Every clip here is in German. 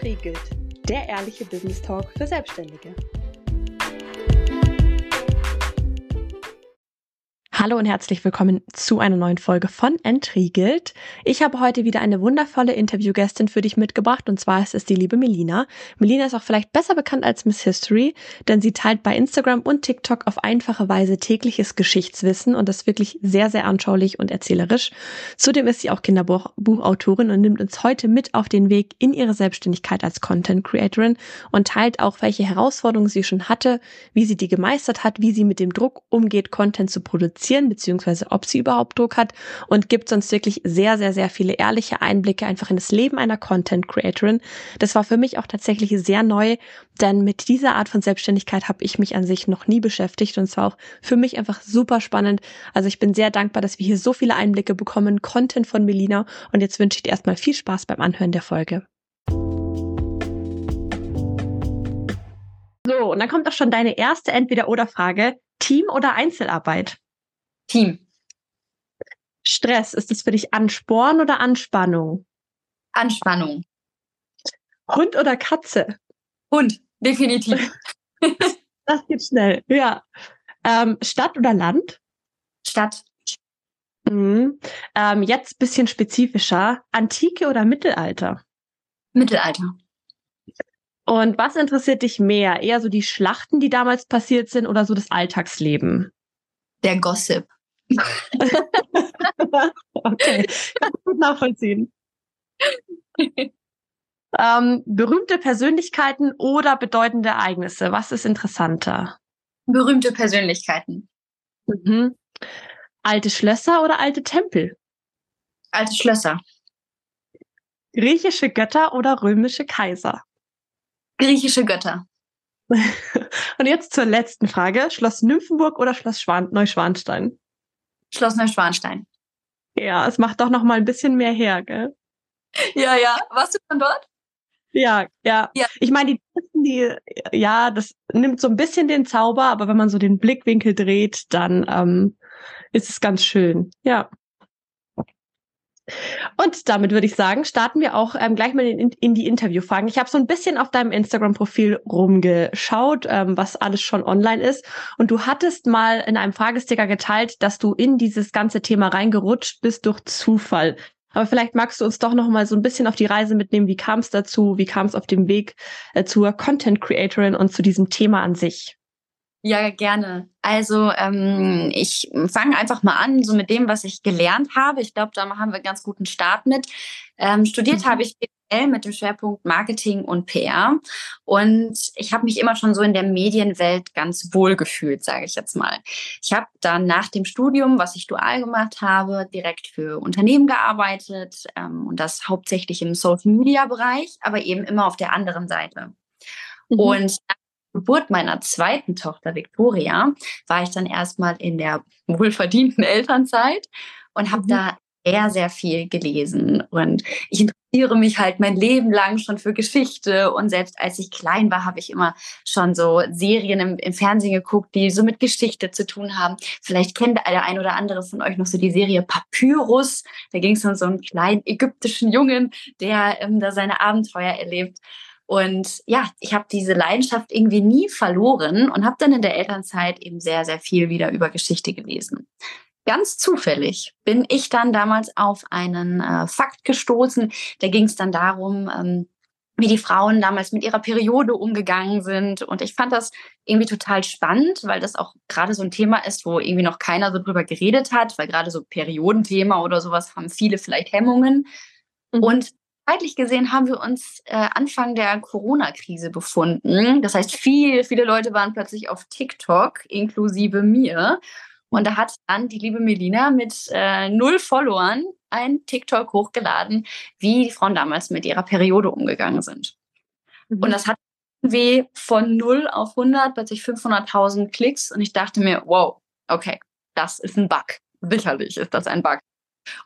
Entriegelt, der ehrliche Business Talk für Selbstständige. Hallo und herzlich willkommen zu einer neuen Folge von Entriegelt. Ich habe heute wieder eine wundervolle Interviewgästin für dich mitgebracht und zwar ist es die liebe Melina. Melina ist auch vielleicht besser bekannt als Miss History, denn sie teilt bei Instagram und TikTok auf einfache Weise tägliches Geschichtswissen und das wirklich sehr, sehr anschaulich und erzählerisch. Zudem ist sie auch Kinderbuchautorin und nimmt uns heute mit auf den Weg in ihre Selbstständigkeit als Content Creatorin und teilt auch, welche Herausforderungen sie schon hatte, wie sie die gemeistert hat, wie sie mit dem Druck umgeht, Content zu produzieren produzieren, beziehungsweise ob sie überhaupt Druck hat und gibt uns wirklich sehr, sehr, sehr viele ehrliche Einblicke einfach in das Leben einer Content Creatorin. Das war für mich auch tatsächlich sehr neu, denn mit dieser Art von Selbstständigkeit habe ich mich an sich noch nie beschäftigt und es war auch für mich einfach super spannend. Also ich bin sehr dankbar, dass wir hier so viele Einblicke bekommen, Content von Melina und jetzt wünsche ich dir erstmal viel Spaß beim Anhören der Folge. So, und dann kommt auch schon deine erste Entweder-Oder-Frage. Team oder Einzelarbeit? Team. Stress, ist es für dich Ansporn oder Anspannung? Anspannung. Hund oder Katze? Hund, definitiv. das geht schnell, ja. Ähm, Stadt oder Land? Stadt. Mhm. Ähm, jetzt bisschen spezifischer. Antike oder Mittelalter? Mittelalter. Und was interessiert dich mehr? Eher so die Schlachten, die damals passiert sind oder so das Alltagsleben? Der Gossip. okay, kann ich gut nachvollziehen. ähm, berühmte Persönlichkeiten oder bedeutende Ereignisse? Was ist interessanter? Berühmte Persönlichkeiten. Mhm. Alte Schlösser oder alte Tempel? Alte Schlösser. Griechische Götter oder römische Kaiser? Griechische Götter. Und jetzt zur letzten Frage. Schloss Nymphenburg oder Schloss Schwan Neuschwanstein? Schloss Neuschwanstein. Ja, es macht doch noch mal ein bisschen mehr her, gell? Ja, ja. Warst du von dort? Ja, ja. ja. Ich meine, die, die, ja, das nimmt so ein bisschen den Zauber, aber wenn man so den Blickwinkel dreht, dann ähm, ist es ganz schön. Ja. Und damit würde ich sagen, starten wir auch ähm, gleich mal in, in die Interviewfragen. Ich habe so ein bisschen auf deinem Instagram-Profil rumgeschaut, ähm, was alles schon online ist. Und du hattest mal in einem Fragesticker geteilt, dass du in dieses ganze Thema reingerutscht bist durch Zufall. Aber vielleicht magst du uns doch noch mal so ein bisschen auf die Reise mitnehmen. Wie kam es dazu? Wie kam es auf dem Weg äh, zur Content Creatorin und zu diesem Thema an sich? Ja, gerne. Also ähm, ich fange einfach mal an, so mit dem, was ich gelernt habe. Ich glaube, da haben wir einen ganz guten Start mit. Ähm, studiert mhm. habe ich BWL mit dem Schwerpunkt Marketing und PR. Und ich habe mich immer schon so in der Medienwelt ganz wohl gefühlt, sage ich jetzt mal. Ich habe dann nach dem Studium, was ich dual gemacht habe, direkt für Unternehmen gearbeitet ähm, und das hauptsächlich im Social-Media-Bereich, aber eben immer auf der anderen Seite. Mhm. Und Geburt meiner zweiten Tochter Victoria war ich dann erstmal in der wohlverdienten Elternzeit und habe mhm. da sehr, sehr viel gelesen. Und ich interessiere mich halt mein Leben lang schon für Geschichte. Und selbst als ich klein war, habe ich immer schon so Serien im, im, Fernsehen geguckt, die so mit Geschichte zu tun haben. Vielleicht kennt der ein oder andere von euch noch so die Serie Papyrus. Da ging es um so einen kleinen ägyptischen Jungen, der ähm, da seine Abenteuer erlebt. Und ja, ich habe diese Leidenschaft irgendwie nie verloren und habe dann in der Elternzeit eben sehr, sehr viel wieder über Geschichte gelesen. Ganz zufällig bin ich dann damals auf einen äh, Fakt gestoßen. Da ging es dann darum, ähm, wie die Frauen damals mit ihrer Periode umgegangen sind. Und ich fand das irgendwie total spannend, weil das auch gerade so ein Thema ist, wo irgendwie noch keiner so drüber geredet hat, weil gerade so Periodenthema oder sowas haben viele vielleicht Hemmungen. Mhm. Und zeitlich gesehen haben wir uns äh, Anfang der Corona-Krise befunden. Das heißt, viel, viele Leute waren plötzlich auf TikTok, inklusive mir. Und da hat dann die liebe Melina mit äh, null Followern ein TikTok hochgeladen, wie die Frauen damals mit ihrer Periode umgegangen sind. Mhm. Und das hat irgendwie von 0 auf 100 plötzlich 500.000 Klicks. Und ich dachte mir, wow, okay, das ist ein Bug. Sicherlich ist das ein Bug.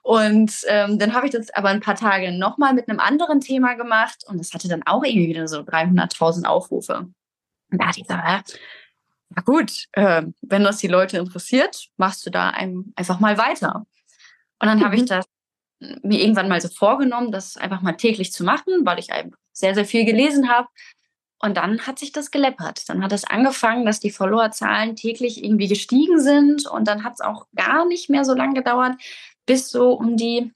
Und ähm, dann habe ich das aber ein paar Tage nochmal mit einem anderen Thema gemacht und das hatte dann auch irgendwie wieder so 300.000 Aufrufe. Und da dachte ich ja, na gut, äh, wenn das die Leute interessiert, machst du da einem einfach mal weiter. Und dann mhm. habe ich mhm. das mir irgendwann mal so vorgenommen, das einfach mal täglich zu machen, weil ich sehr, sehr viel gelesen habe. Und dann hat sich das geleppert. Dann hat es angefangen, dass die Followerzahlen täglich irgendwie gestiegen sind. Und dann hat es auch gar nicht mehr so lange gedauert, bis so um die,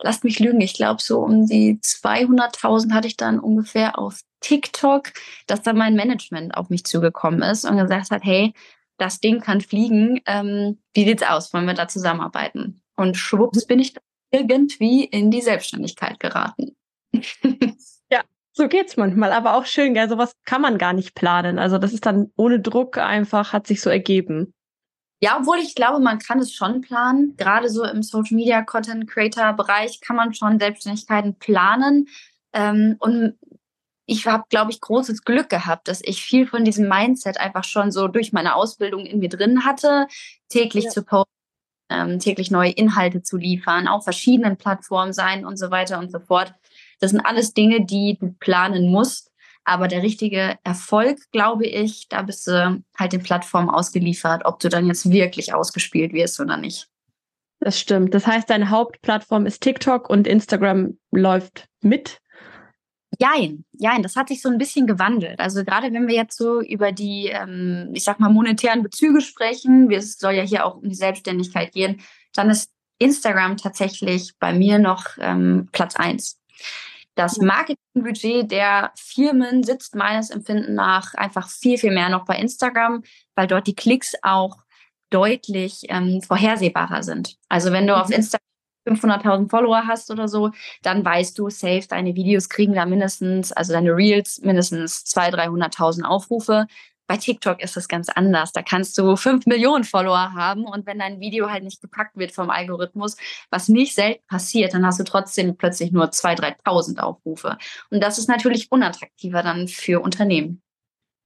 lasst mich lügen, ich glaube so um die 200.000 hatte ich dann ungefähr auf TikTok, dass dann mein Management auf mich zugekommen ist und gesagt hat, hey, das Ding kann fliegen. Ähm, wie sieht's aus? Wollen wir da zusammenarbeiten? Und schwupps bin ich irgendwie in die Selbstständigkeit geraten. ja, so geht's manchmal, aber auch schön, gell? Sowas kann man gar nicht planen. Also das ist dann ohne Druck einfach, hat sich so ergeben. Ja, obwohl ich glaube, man kann es schon planen. Gerade so im Social Media Content Creator Bereich kann man schon Selbstständigkeiten planen. Ähm, und ich habe, glaube ich, großes Glück gehabt, dass ich viel von diesem Mindset einfach schon so durch meine Ausbildung in mir drin hatte, täglich ja. zu posten, ähm, täglich neue Inhalte zu liefern, auf verschiedenen Plattformen sein und so weiter und so fort. Das sind alles Dinge, die du planen musst. Aber der richtige Erfolg, glaube ich, da bist du halt den Plattformen ausgeliefert, ob du dann jetzt wirklich ausgespielt wirst oder nicht. Das stimmt. Das heißt, deine Hauptplattform ist TikTok und Instagram läuft mit. Jein, jein, das hat sich so ein bisschen gewandelt. Also gerade wenn wir jetzt so über die, ähm, ich sag mal, monetären Bezüge sprechen, es soll ja hier auch um die Selbstständigkeit gehen, dann ist Instagram tatsächlich bei mir noch ähm, Platz eins. Das Marketingbudget der Firmen sitzt meines Empfinden nach einfach viel, viel mehr noch bei Instagram, weil dort die Klicks auch deutlich ähm, vorhersehbarer sind. Also wenn du auf mhm. Instagram 500.000 Follower hast oder so, dann weißt du, safe, deine Videos kriegen da mindestens, also deine Reels mindestens 200.000, 300.000 Aufrufe. Bei TikTok ist es ganz anders. Da kannst du 5 Millionen Follower haben und wenn dein Video halt nicht gepackt wird vom Algorithmus, was nicht selten passiert, dann hast du trotzdem plötzlich nur 2.000, 3.000 Aufrufe. Und das ist natürlich unattraktiver dann für Unternehmen.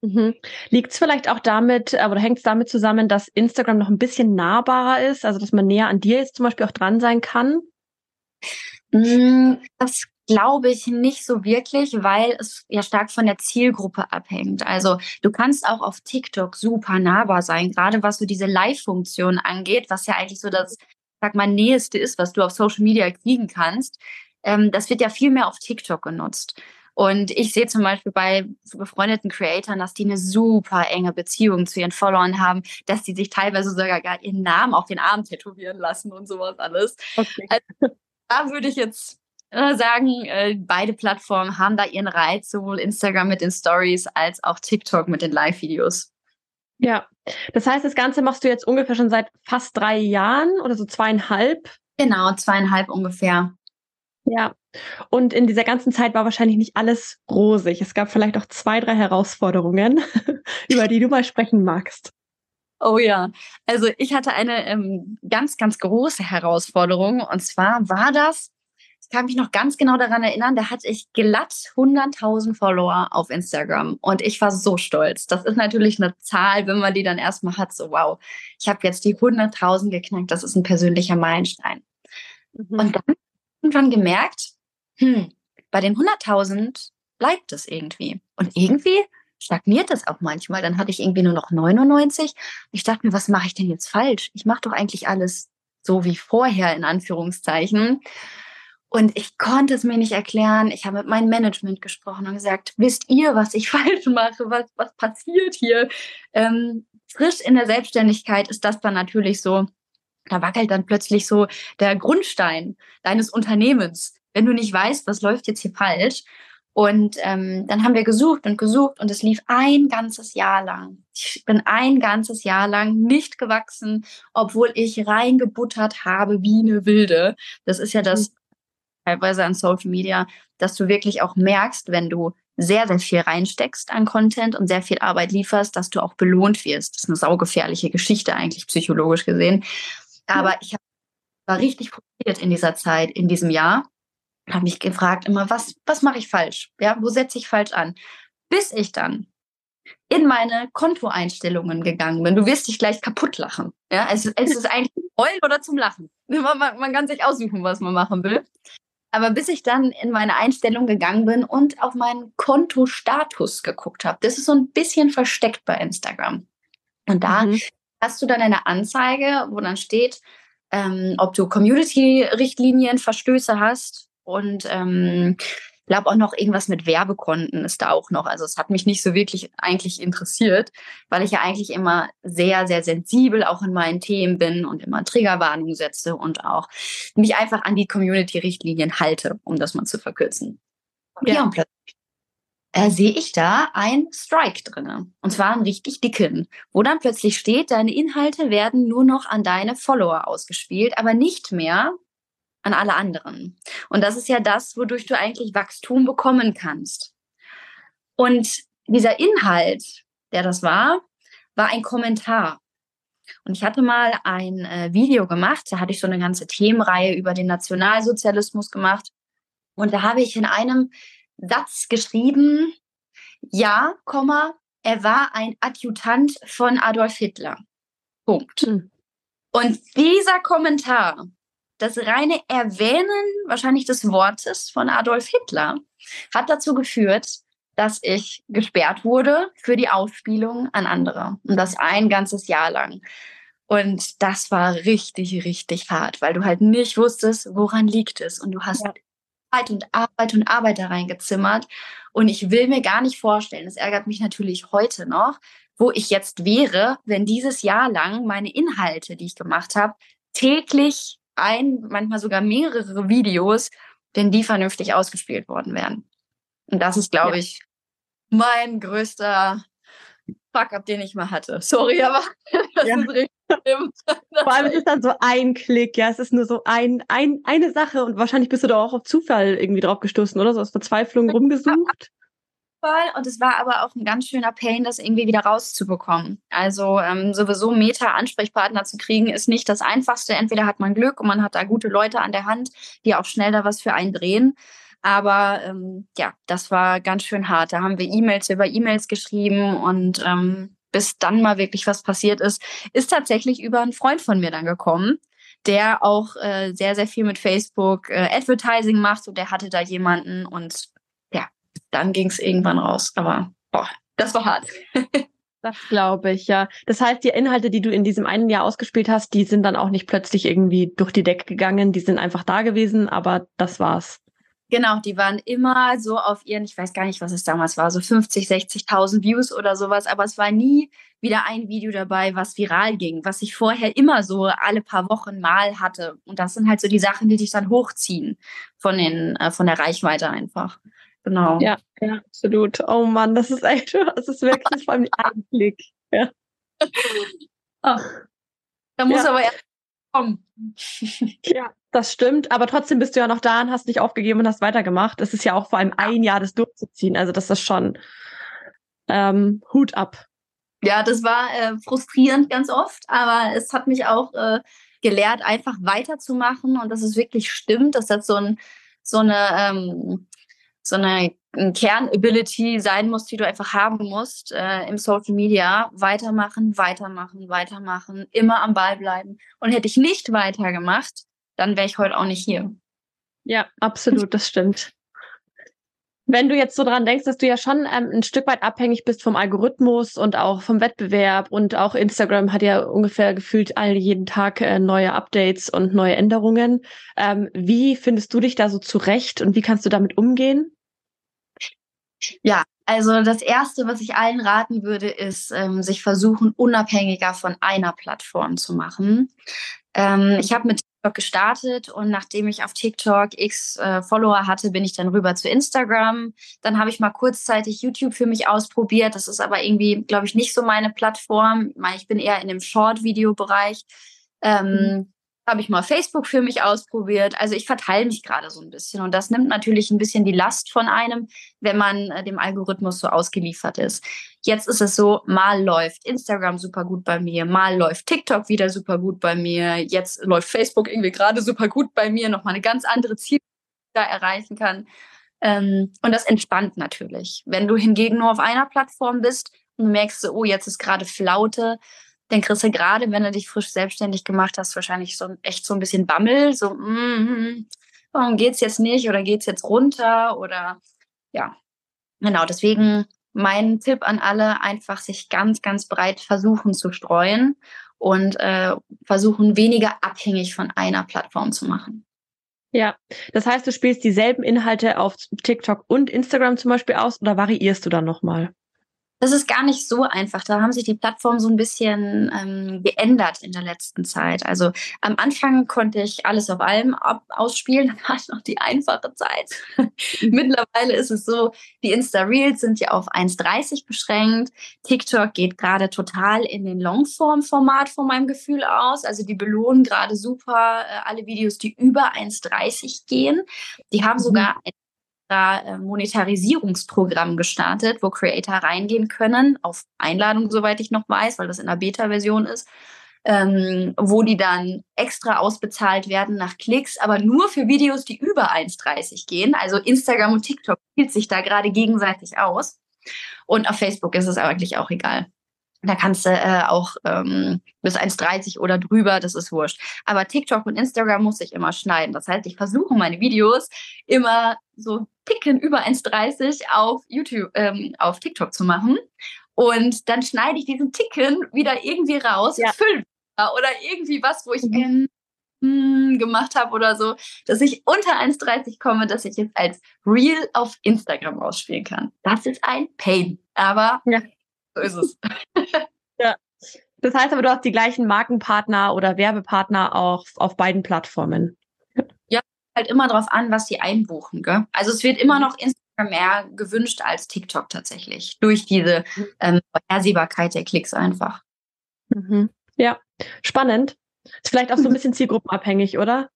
Mhm. Liegt es vielleicht auch damit, äh, oder hängt es damit zusammen, dass Instagram noch ein bisschen nahbarer ist, also dass man näher an dir jetzt zum Beispiel auch dran sein kann? Mm, das glaube ich nicht so wirklich, weil es ja stark von der Zielgruppe abhängt. Also du kannst auch auf TikTok super nahbar sein, gerade was so diese Live-Funktion angeht, was ja eigentlich so das, sag mal, näheste ist, was du auf Social Media kriegen kannst. Ähm, das wird ja viel mehr auf TikTok genutzt. Und ich sehe zum Beispiel bei befreundeten Creatoren, dass die eine super enge Beziehung zu ihren Followern haben, dass die sich teilweise sogar gar ihren Namen auf den Arm tätowieren lassen und sowas alles. Okay. Also, da würde ich jetzt sagen, äh, beide Plattformen haben da ihren Reiz, sowohl Instagram mit den Stories als auch TikTok mit den Live-Videos. Ja, das heißt, das Ganze machst du jetzt ungefähr schon seit fast drei Jahren oder so zweieinhalb? Genau, zweieinhalb ungefähr. Ja, und in dieser ganzen Zeit war wahrscheinlich nicht alles rosig. Es gab vielleicht auch zwei, drei Herausforderungen, über die du mal sprechen magst. Oh ja, also ich hatte eine ähm, ganz, ganz große Herausforderung. Und zwar war das, ich kann mich noch ganz genau daran erinnern, da hatte ich glatt 100.000 Follower auf Instagram. Und ich war so stolz. Das ist natürlich eine Zahl, wenn man die dann erstmal hat, so wow, ich habe jetzt die 100.000 geknackt. Das ist ein persönlicher Meilenstein. Mhm. Und dann irgendwann gemerkt, hm, bei den 100.000 bleibt es irgendwie. Und irgendwie stagniert das auch manchmal. Dann hatte ich irgendwie nur noch 99. Ich dachte mir, was mache ich denn jetzt falsch? Ich mache doch eigentlich alles so wie vorher, in Anführungszeichen. Und ich konnte es mir nicht erklären. Ich habe mit meinem Management gesprochen und gesagt, wisst ihr, was ich falsch mache? Was, was passiert hier? Ähm, frisch in der Selbstständigkeit ist das dann natürlich so, da wackelt dann plötzlich so der Grundstein deines Unternehmens wenn du nicht weißt, was läuft jetzt hier falsch. Und ähm, dann haben wir gesucht und gesucht und es lief ein ganzes Jahr lang. Ich bin ein ganzes Jahr lang nicht gewachsen, obwohl ich reingebuttert habe wie eine Wilde. Das ist ja das mhm. Teilweise an Social Media, dass du wirklich auch merkst, wenn du sehr, sehr viel reinsteckst an Content und sehr viel Arbeit lieferst, dass du auch belohnt wirst. Das ist eine saugefährliche Geschichte eigentlich psychologisch gesehen. Aber ich hab, war richtig frustriert in dieser Zeit, in diesem Jahr habe mich gefragt immer, was, was mache ich falsch? Ja, wo setze ich falsch an? Bis ich dann in meine Kontoeinstellungen gegangen bin. Du wirst dich gleich kaputt lachen. Ja, es, es ist eigentlich heulen oder zum Lachen. Man, man, kann sich aussuchen, was man machen will. Aber bis ich dann in meine Einstellung gegangen bin und auf meinen Kontostatus geguckt habe, das ist so ein bisschen versteckt bei Instagram. Und da mhm. hast du dann eine Anzeige, wo dann steht, ähm, ob du Community-Richtlinien, Verstöße hast und ähm, glaube auch noch irgendwas mit Werbekonten ist da auch noch. Also es hat mich nicht so wirklich eigentlich interessiert, weil ich ja eigentlich immer sehr, sehr sensibel auch in meinen Themen bin und immer Triggerwarnungen setze und auch mich einfach an die Community-Richtlinien halte, um das mal zu verkürzen. Ja, ja und plötzlich äh, sehe ich da ein Strike drinne. Und zwar einen richtig dicken, wo dann plötzlich steht, deine Inhalte werden nur noch an deine Follower ausgespielt, aber nicht mehr an alle anderen. Und das ist ja das, wodurch du eigentlich Wachstum bekommen kannst. Und dieser Inhalt, der das war, war ein Kommentar. Und ich hatte mal ein äh, Video gemacht, da hatte ich so eine ganze Themenreihe über den Nationalsozialismus gemacht. Und da habe ich in einem Satz geschrieben, ja, Komma, er war ein Adjutant von Adolf Hitler. Punkt. Hm. Und dieser Kommentar, das reine Erwähnen wahrscheinlich des Wortes von Adolf Hitler hat dazu geführt, dass ich gesperrt wurde für die Ausspielung an andere. Und das ein ganzes Jahr lang. Und das war richtig, richtig hart, weil du halt nicht wusstest, woran liegt es. Und du hast ja. Arbeit und Arbeit und Arbeit da reingezimmert. Und ich will mir gar nicht vorstellen, es ärgert mich natürlich heute noch, wo ich jetzt wäre, wenn dieses Jahr lang meine Inhalte, die ich gemacht habe, täglich ein, manchmal sogar mehrere Videos, wenn die vernünftig ausgespielt worden wären. Und das ist, glaube ja. ich, mein größter Fuck-up, den ich mal hatte. Sorry, aber das ja. ist richtig schlimm. Vor allem ist es dann so ein Klick, ja, es ist nur so ein, ein, eine Sache und wahrscheinlich bist du da auch auf Zufall irgendwie drauf gestoßen, oder? So aus Verzweiflung rumgesucht. Und es war aber auch ein ganz schöner Pain, das irgendwie wieder rauszubekommen. Also ähm, sowieso Meta-Ansprechpartner zu kriegen, ist nicht das Einfachste. Entweder hat man Glück und man hat da gute Leute an der Hand, die auch schnell da was für einen drehen. Aber ähm, ja, das war ganz schön hart. Da haben wir E-Mails über E-Mails geschrieben und ähm, bis dann mal wirklich was passiert ist, ist tatsächlich über einen Freund von mir dann gekommen, der auch äh, sehr, sehr viel mit Facebook äh, Advertising macht und der hatte da jemanden und dann ging es irgendwann raus. Aber boah, das war hart. Das glaube ich, ja. Das heißt, die Inhalte, die du in diesem einen Jahr ausgespielt hast, die sind dann auch nicht plötzlich irgendwie durch die Decke gegangen, die sind einfach da gewesen, aber das war's. Genau, die waren immer so auf ihren, ich weiß gar nicht, was es damals war, so 50, 60.000 Views oder sowas, aber es war nie wieder ein Video dabei, was viral ging, was ich vorher immer so alle paar Wochen mal hatte. Und das sind halt so die Sachen, die dich dann hochziehen von den, äh, von der Reichweite einfach. Genau. Ja, ja, absolut. Oh Mann, das ist echt, das ist wirklich vor allem ein Blick. Ja. Oh. Da muss ja. aber erst kommen. Ja, das stimmt. Aber trotzdem bist du ja noch da und hast nicht aufgegeben und hast weitergemacht. Es ist ja auch vor allem ein Jahr, das durchzuziehen. Also das ist schon ähm, Hut ab. Ja, das war äh, frustrierend ganz oft, aber es hat mich auch äh, gelehrt, einfach weiterzumachen und dass es wirklich stimmt, dass das so ein so eine ähm, so eine Kernability sein muss, die du einfach haben musst äh, im Social Media. Weitermachen, weitermachen, weitermachen, immer am Ball bleiben. Und hätte ich nicht weitergemacht, dann wäre ich heute auch nicht hier. Ja, absolut, das stimmt. Wenn du jetzt so dran denkst, dass du ja schon ähm, ein Stück weit abhängig bist vom Algorithmus und auch vom Wettbewerb und auch Instagram hat ja ungefähr gefühlt all jeden Tag äh, neue Updates und neue Änderungen. Ähm, wie findest du dich da so zurecht und wie kannst du damit umgehen? Ja, also das Erste, was ich allen raten würde, ist, ähm, sich versuchen, unabhängiger von einer Plattform zu machen. Ähm, ich habe mit TikTok gestartet und nachdem ich auf TikTok x äh, Follower hatte, bin ich dann rüber zu Instagram. Dann habe ich mal kurzzeitig YouTube für mich ausprobiert. Das ist aber irgendwie, glaube ich, nicht so meine Plattform. Ich bin eher in dem Short-Video-Bereich. Ähm, mhm habe ich mal Facebook für mich ausprobiert. Also ich verteile mich gerade so ein bisschen und das nimmt natürlich ein bisschen die Last von einem, wenn man äh, dem Algorithmus so ausgeliefert ist. Jetzt ist es so, mal läuft Instagram super gut bei mir, mal läuft TikTok wieder super gut bei mir, jetzt läuft Facebook irgendwie gerade super gut bei mir, nochmal eine ganz andere Ziel da erreichen kann. Ähm, und das entspannt natürlich. Wenn du hingegen nur auf einer Plattform bist und merkst, oh, jetzt ist gerade Flaute, dann kriegst du gerade, wenn du dich frisch selbstständig gemacht hast, wahrscheinlich so echt so ein bisschen Bammel, so, mm, warum geht's jetzt nicht oder geht's jetzt runter oder ja, genau. Deswegen mein Tipp an alle, einfach sich ganz, ganz breit versuchen zu streuen und äh, versuchen weniger abhängig von einer Plattform zu machen. Ja, das heißt, du spielst dieselben Inhalte auf TikTok und Instagram zum Beispiel aus oder variierst du dann nochmal? Das ist gar nicht so einfach. Da haben sich die Plattformen so ein bisschen ähm, geändert in der letzten Zeit. Also am Anfang konnte ich alles auf allem ausspielen. Da war noch die einfache Zeit. Mittlerweile ist es so, die Insta-Reels sind ja auf 1,30 beschränkt. TikTok geht gerade total in den Longform-Format von meinem Gefühl aus. Also die belohnen gerade super äh, alle Videos, die über 1,30 gehen. Die haben mhm. sogar ein Monetarisierungsprogramm gestartet, wo Creator reingehen können, auf Einladung, soweit ich noch weiß, weil das in der Beta-Version ist, ähm, wo die dann extra ausbezahlt werden nach Klicks, aber nur für Videos, die über 1,30 gehen. Also Instagram und TikTok spielt sich da gerade gegenseitig aus. Und auf Facebook ist es eigentlich auch egal. Da kannst du äh, auch ähm, bis 1,30 oder drüber, das ist wurscht. Aber TikTok und Instagram muss ich immer schneiden. Das heißt, ich versuche meine Videos immer so Ticken über 1,30 auf YouTube, ähm, auf TikTok zu machen. Und dann schneide ich diesen Ticken wieder irgendwie raus, ja. fünf oder irgendwie was, wo ich mhm. mm, gemacht habe oder so, dass ich unter 1,30 komme, dass ich jetzt als Real auf Instagram ausspielen kann. Das ist ein Pain, aber ja. so ist es. ja. Das heißt aber, du hast die gleichen Markenpartner oder Werbepartner auch auf beiden Plattformen. Ja, halt immer darauf an, was die einbuchen. Gell? Also es wird immer mhm. noch Instagram mehr gewünscht als TikTok tatsächlich. Durch diese mhm. ähm, Vorhersehbarkeit der Klicks einfach. Mhm. Ja, spannend. Ist vielleicht auch so ein bisschen zielgruppenabhängig, oder?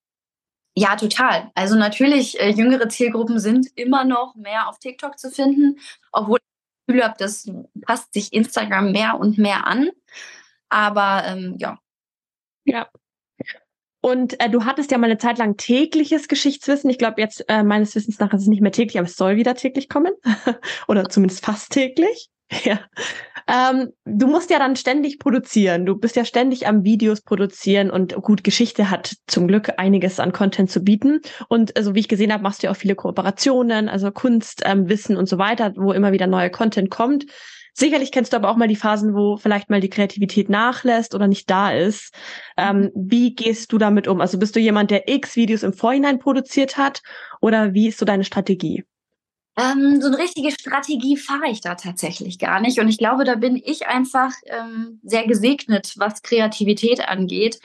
Ja, total. Also natürlich, äh, jüngere Zielgruppen sind immer noch mehr auf TikTok zu finden, obwohl Gefühl habe, das passt sich Instagram mehr und mehr an. Aber ähm, ja. Ja, und äh, du hattest ja mal eine Zeit lang tägliches Geschichtswissen. Ich glaube, jetzt äh, meines Wissens nach ist es nicht mehr täglich, aber es soll wieder täglich kommen. Oder zumindest fast täglich. Ja. Ähm, du musst ja dann ständig produzieren. Du bist ja ständig am Videos produzieren und gut, Geschichte hat zum Glück einiges an Content zu bieten. Und so also, wie ich gesehen habe, machst du ja auch viele Kooperationen, also Kunst, ähm, Wissen und so weiter, wo immer wieder neuer Content kommt. Sicherlich kennst du aber auch mal die Phasen, wo vielleicht mal die Kreativität nachlässt oder nicht da ist. Ähm, mhm. wie gehst du damit um? Also bist du jemand, der X Videos im Vorhinein produziert hat oder wie ist so deine Strategie? Ähm, so eine richtige Strategie fahre ich da tatsächlich gar nicht. Und ich glaube, da bin ich einfach ähm, sehr gesegnet, was Kreativität angeht.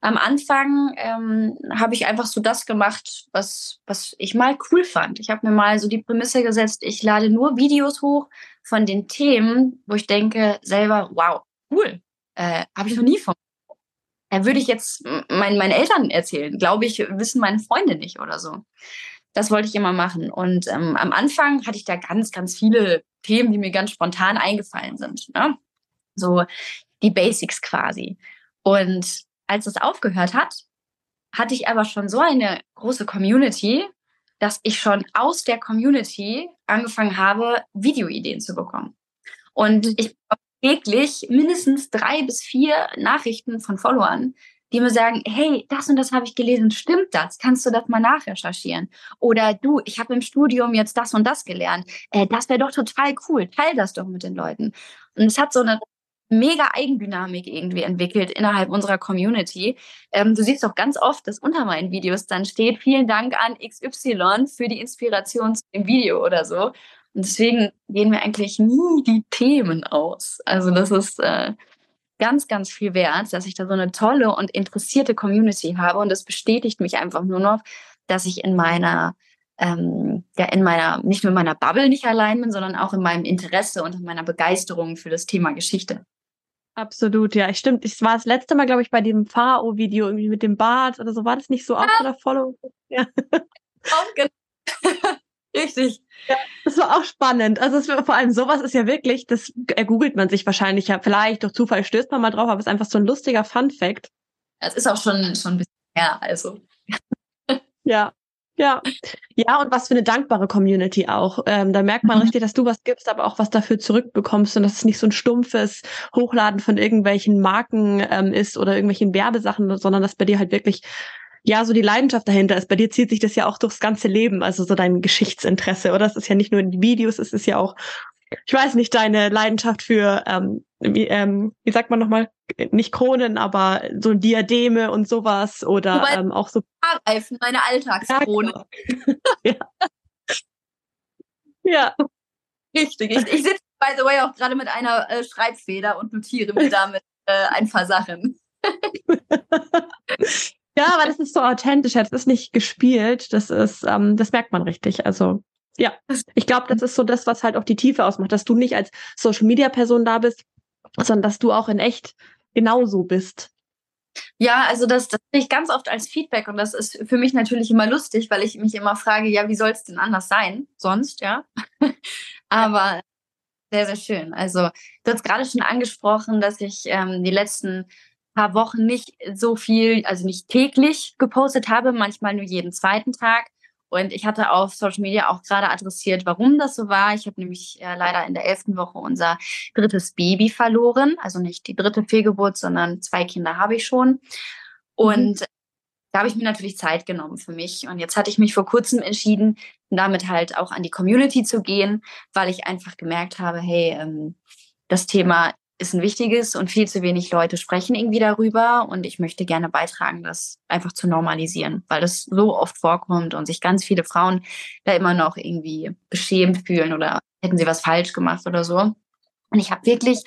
Am Anfang ähm, habe ich einfach so das gemacht, was, was ich mal cool fand. Ich habe mir mal so die Prämisse gesetzt, ich lade nur Videos hoch, von den Themen, wo ich denke selber, wow, cool, äh, habe ich noch nie von. Äh, würde ich jetzt mein, meinen Eltern erzählen, glaube ich, wissen meine Freunde nicht oder so. Das wollte ich immer machen. Und ähm, am Anfang hatte ich da ganz, ganz viele Themen, die mir ganz spontan eingefallen sind. Ne? So die Basics quasi. Und als es aufgehört hat, hatte ich aber schon so eine große Community, dass ich schon aus der Community angefangen habe, Videoideen zu bekommen. Und mhm. ich täglich mindestens drei bis vier Nachrichten von Followern, die mir sagen, hey, das und das habe ich gelesen, stimmt das? Kannst du das mal nachrecherchieren? Oder du, ich habe im Studium jetzt das und das gelernt. Äh, das wäre doch total cool. Teil das doch mit den Leuten. Und es hat so eine mega Eigendynamik irgendwie entwickelt innerhalb unserer Community. Ähm, du siehst auch ganz oft, dass unter meinen Videos dann steht, vielen Dank an XY für die Inspiration zu dem Video oder so. Und deswegen gehen mir eigentlich nie die Themen aus. Also das ist äh, ganz, ganz viel wert, dass ich da so eine tolle und interessierte Community habe. Und das bestätigt mich einfach nur noch, dass ich in meiner ähm, ja in meiner, nicht nur in meiner Bubble nicht allein bin, sondern auch in meinem Interesse und in meiner Begeisterung für das Thema Geschichte. Absolut, ja, stimmt. Ich war das letzte Mal, glaube ich, bei dem Pharao-Video irgendwie mit dem Bart oder so. War das nicht so auch oder Follow? Ja. Auch genau. Richtig. Ja, das war auch spannend. Also es, vor allem sowas ist ja wirklich, das ergoogelt man sich wahrscheinlich ja. Vielleicht durch Zufall stößt man mal drauf, aber es ist einfach so ein lustiger Fun-Fact. Es ist auch schon, schon ein bisschen her, also. Ja, ja, ja, und was für eine dankbare Community auch. Ähm, da merkt man mhm. richtig, dass du was gibst, aber auch was dafür zurückbekommst und dass es nicht so ein stumpfes Hochladen von irgendwelchen Marken ähm, ist oder irgendwelchen Werbesachen, sondern dass bei dir halt wirklich ja, so die Leidenschaft dahinter ist. Bei dir zieht sich das ja auch durchs ganze Leben, also so dein Geschichtsinteresse, oder? Es ist ja nicht nur in die Videos, es ist ja auch, ich weiß nicht, deine Leidenschaft für, ähm, wie, ähm, wie sagt man nochmal, nicht Kronen, aber so Diademe und sowas oder Wobei, ähm, auch so. Haarreifen, meine Alltagskrone. Ja. ja. Richtig. Ich, ich sitze, by the way, auch gerade mit einer äh, Schreibfeder und notiere mir damit äh, ein paar Sachen. ja, aber das ist so authentisch. Das ist nicht gespielt. Das ist, ähm, das merkt man richtig. Also ja, ich glaube, das ist so das, was halt auch die Tiefe ausmacht, dass du nicht als Social Media Person da bist, sondern dass du auch in echt genauso bist. Ja, also das, das kriege ich ganz oft als Feedback und das ist für mich natürlich immer lustig, weil ich mich immer frage, ja, wie soll es denn anders sein sonst, ja? Aber sehr, sehr schön. Also du hast gerade schon angesprochen, dass ich ähm, die letzten paar Wochen nicht so viel, also nicht täglich gepostet habe, manchmal nur jeden zweiten Tag. Und ich hatte auf Social Media auch gerade adressiert, warum das so war. Ich habe nämlich äh, leider in der elften Woche unser drittes Baby verloren. Also nicht die dritte Fehlgeburt, sondern zwei Kinder habe ich schon. Und mhm. da habe ich mir natürlich Zeit genommen für mich. Und jetzt hatte ich mich vor kurzem entschieden, damit halt auch an die Community zu gehen, weil ich einfach gemerkt habe, hey, ähm, das Thema ist ein wichtiges und viel zu wenig Leute sprechen irgendwie darüber. Und ich möchte gerne beitragen, das einfach zu normalisieren, weil das so oft vorkommt und sich ganz viele Frauen da immer noch irgendwie beschämt fühlen oder hätten sie was falsch gemacht oder so. Und ich habe wirklich,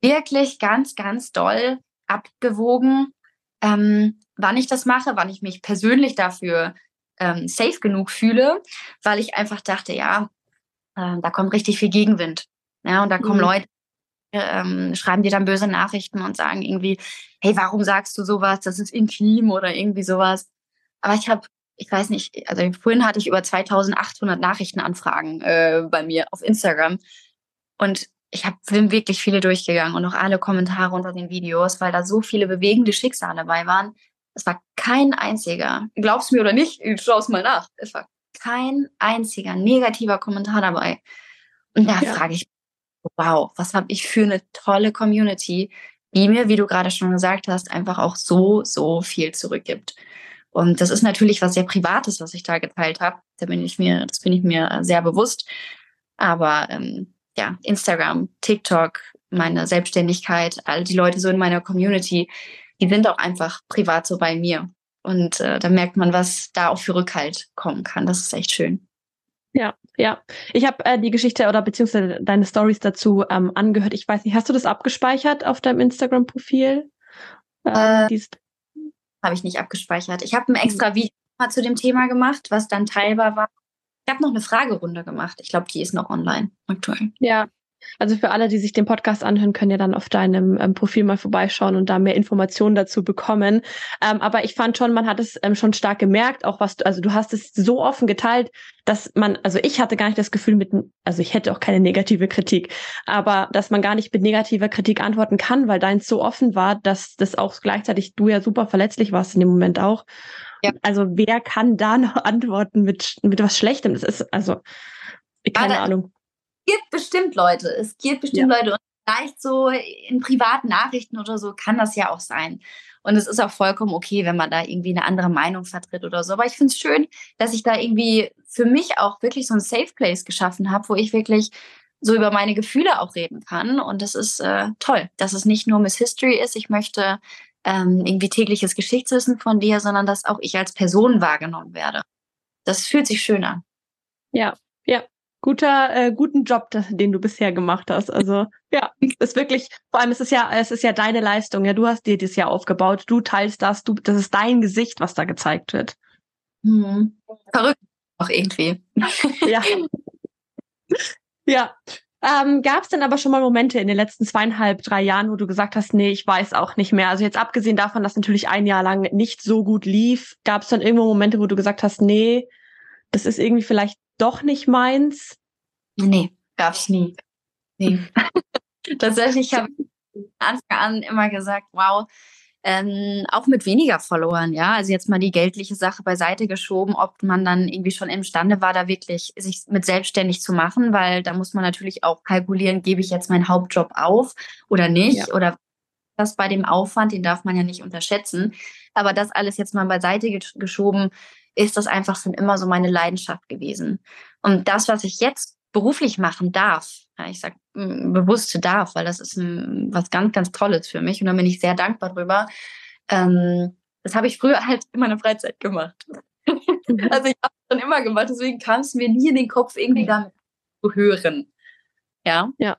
wirklich ganz, ganz doll abgewogen, ähm, wann ich das mache, wann ich mich persönlich dafür ähm, safe genug fühle, weil ich einfach dachte, ja, äh, da kommt richtig viel Gegenwind. Ja, und da kommen mhm. Leute, ähm, schreiben dir dann böse Nachrichten und sagen irgendwie, hey, warum sagst du sowas? Das ist intim oder irgendwie sowas. Aber ich habe, ich weiß nicht, also vorhin hatte ich über 2800 Nachrichtenanfragen äh, bei mir auf Instagram und ich habe wirklich viele durchgegangen und auch alle Kommentare unter den Videos, weil da so viele bewegende Schicksale dabei waren. Es war kein einziger, glaubst du mir oder nicht, schau es mal nach. Es war kein einziger negativer Kommentar dabei. Und da ja. frage ich wow, was habe ich für eine tolle Community, die mir, wie du gerade schon gesagt hast, einfach auch so, so viel zurückgibt. Und das ist natürlich was sehr Privates, was ich da geteilt habe. Da bin ich mir, das bin ich mir sehr bewusst. Aber ähm, ja, Instagram, TikTok, meine Selbstständigkeit, all die Leute so in meiner Community, die sind auch einfach privat so bei mir. Und äh, da merkt man, was da auch für Rückhalt kommen kann. Das ist echt schön. Ja, ja. Ich habe äh, die Geschichte oder beziehungsweise deine Stories dazu ähm, angehört. Ich weiß nicht, hast du das abgespeichert auf deinem Instagram-Profil? Ähm, äh, habe ich nicht abgespeichert. Ich habe ein extra. Video zu dem Thema gemacht, was dann teilbar war. Ich habe noch eine Fragerunde gemacht. Ich glaube, die ist noch online aktuell. Ja, also für alle, die sich den Podcast anhören, können ja dann auf deinem ähm, Profil mal vorbeischauen und da mehr Informationen dazu bekommen. Ähm, aber ich fand schon, man hat es ähm, schon stark gemerkt, auch was du, also du hast es so offen geteilt, dass man, also ich hatte gar nicht das Gefühl mit, also ich hätte auch keine negative Kritik, aber dass man gar nicht mit negativer Kritik antworten kann, weil deins so offen war, dass das auch gleichzeitig du ja super verletzlich warst in dem Moment auch. Ja. Also wer kann da noch antworten mit, mit was Schlechtem? Das ist, also, keine Ahnung gibt bestimmt Leute. Es gibt bestimmt ja. Leute. Und vielleicht so in privaten Nachrichten oder so kann das ja auch sein. Und es ist auch vollkommen okay, wenn man da irgendwie eine andere Meinung vertritt oder so. Aber ich finde es schön, dass ich da irgendwie für mich auch wirklich so ein Safe Place geschaffen habe, wo ich wirklich so über meine Gefühle auch reden kann. Und das ist äh, toll, dass es nicht nur Miss History ist. Ich möchte ähm, irgendwie tägliches Geschichtswissen von dir, sondern dass auch ich als Person wahrgenommen werde. Das fühlt sich schön an. Ja, ja, guter, äh, guten Job, den du bisher gemacht hast. Also ja, ist wirklich, vor allem ist es ja, es ist ja deine Leistung. Ja, du hast dir das ja aufgebaut, du teilst das, du, das ist dein Gesicht, was da gezeigt wird. Hm. Verrückt auch irgendwie. Ja. ja. Ähm, Gab es denn aber schon mal Momente in den letzten zweieinhalb, drei Jahren, wo du gesagt hast, nee, ich weiß auch nicht mehr. Also jetzt abgesehen davon, dass natürlich ein Jahr lang nicht so gut lief, gab es dann irgendwo Momente, wo du gesagt hast, nee, das ist irgendwie vielleicht doch nicht meins? Nee, gab's nie. Nee. Tatsächlich habe ich von Anfang an immer gesagt, wow, ähm, auch mit weniger Followern, ja. Also jetzt mal die geldliche Sache beiseite geschoben, ob man dann irgendwie schon imstande war, da wirklich sich mit selbstständig zu machen, weil da muss man natürlich auch kalkulieren, gebe ich jetzt meinen Hauptjob auf oder nicht? Ja. Oder das bei dem Aufwand, den darf man ja nicht unterschätzen. Aber das alles jetzt mal beiseite geschoben, ist das einfach schon immer so meine Leidenschaft gewesen. Und das, was ich jetzt beruflich machen darf, ja, ich sage bewusst darf, weil das ist ein, was ganz, ganz Tolles für mich und da bin ich sehr dankbar drüber. Ähm, das habe ich früher halt in meiner Freizeit gemacht. Mhm. also ich habe es schon immer gemacht, deswegen kam es mir nie in den Kopf, irgendwie damit zu hören. Ja. Ja.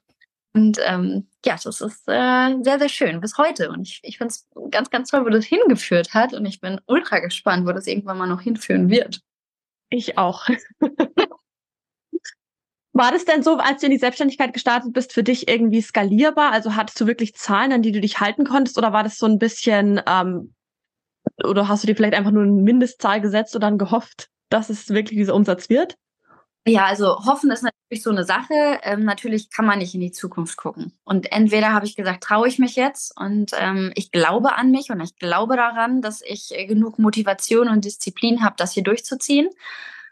Und ähm, ja, das ist äh, sehr, sehr schön bis heute. Und ich, ich finde es ganz, ganz toll, wo das hingeführt hat. Und ich bin ultra gespannt, wo das irgendwann mal noch hinführen wird. Ich auch. War das denn so, als du in die Selbstständigkeit gestartet bist, für dich irgendwie skalierbar? Also hattest du wirklich Zahlen, an die du dich halten konntest? Oder war das so ein bisschen, ähm, oder hast du dir vielleicht einfach nur eine Mindestzahl gesetzt und dann gehofft, dass es wirklich dieser Umsatz wird? Ja, also hoffen ist natürlich so eine Sache. Ähm, natürlich kann man nicht in die Zukunft gucken. Und entweder habe ich gesagt, traue ich mich jetzt und ähm, ich glaube an mich und ich glaube daran, dass ich äh, genug Motivation und Disziplin habe, das hier durchzuziehen.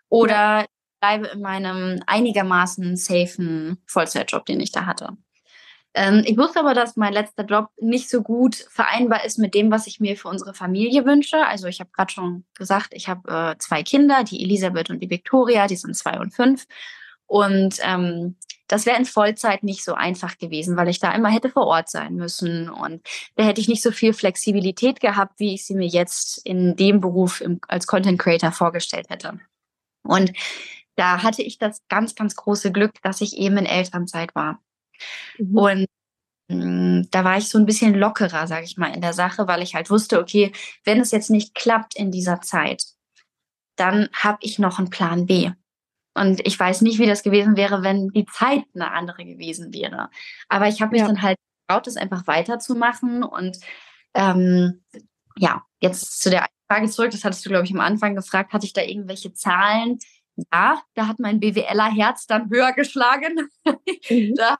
Oder ja bleibe in meinem einigermaßen safen Vollzeitjob, den ich da hatte. Ähm, ich wusste aber, dass mein letzter Job nicht so gut vereinbar ist mit dem, was ich mir für unsere Familie wünsche. Also ich habe gerade schon gesagt, ich habe äh, zwei Kinder, die Elisabeth und die Victoria, die sind zwei und fünf. Und ähm, das wäre in Vollzeit nicht so einfach gewesen, weil ich da immer hätte vor Ort sein müssen. Und da hätte ich nicht so viel Flexibilität gehabt, wie ich sie mir jetzt in dem Beruf im, als Content Creator vorgestellt hätte. Und da hatte ich das ganz, ganz große Glück, dass ich eben in Elternzeit war. Mhm. Und mm, da war ich so ein bisschen lockerer, sage ich mal, in der Sache, weil ich halt wusste, okay, wenn es jetzt nicht klappt in dieser Zeit, dann habe ich noch einen Plan B. Und ich weiß nicht, wie das gewesen wäre, wenn die Zeit eine andere gewesen wäre. Aber ich habe mich ja. dann halt getraut, das einfach weiterzumachen. Und ähm, ja, jetzt zu der Frage zurück, das hattest du, glaube ich, am Anfang gefragt, hatte ich da irgendwelche Zahlen? ja, da hat mein BWLer-Herz dann höher geschlagen. Mhm. da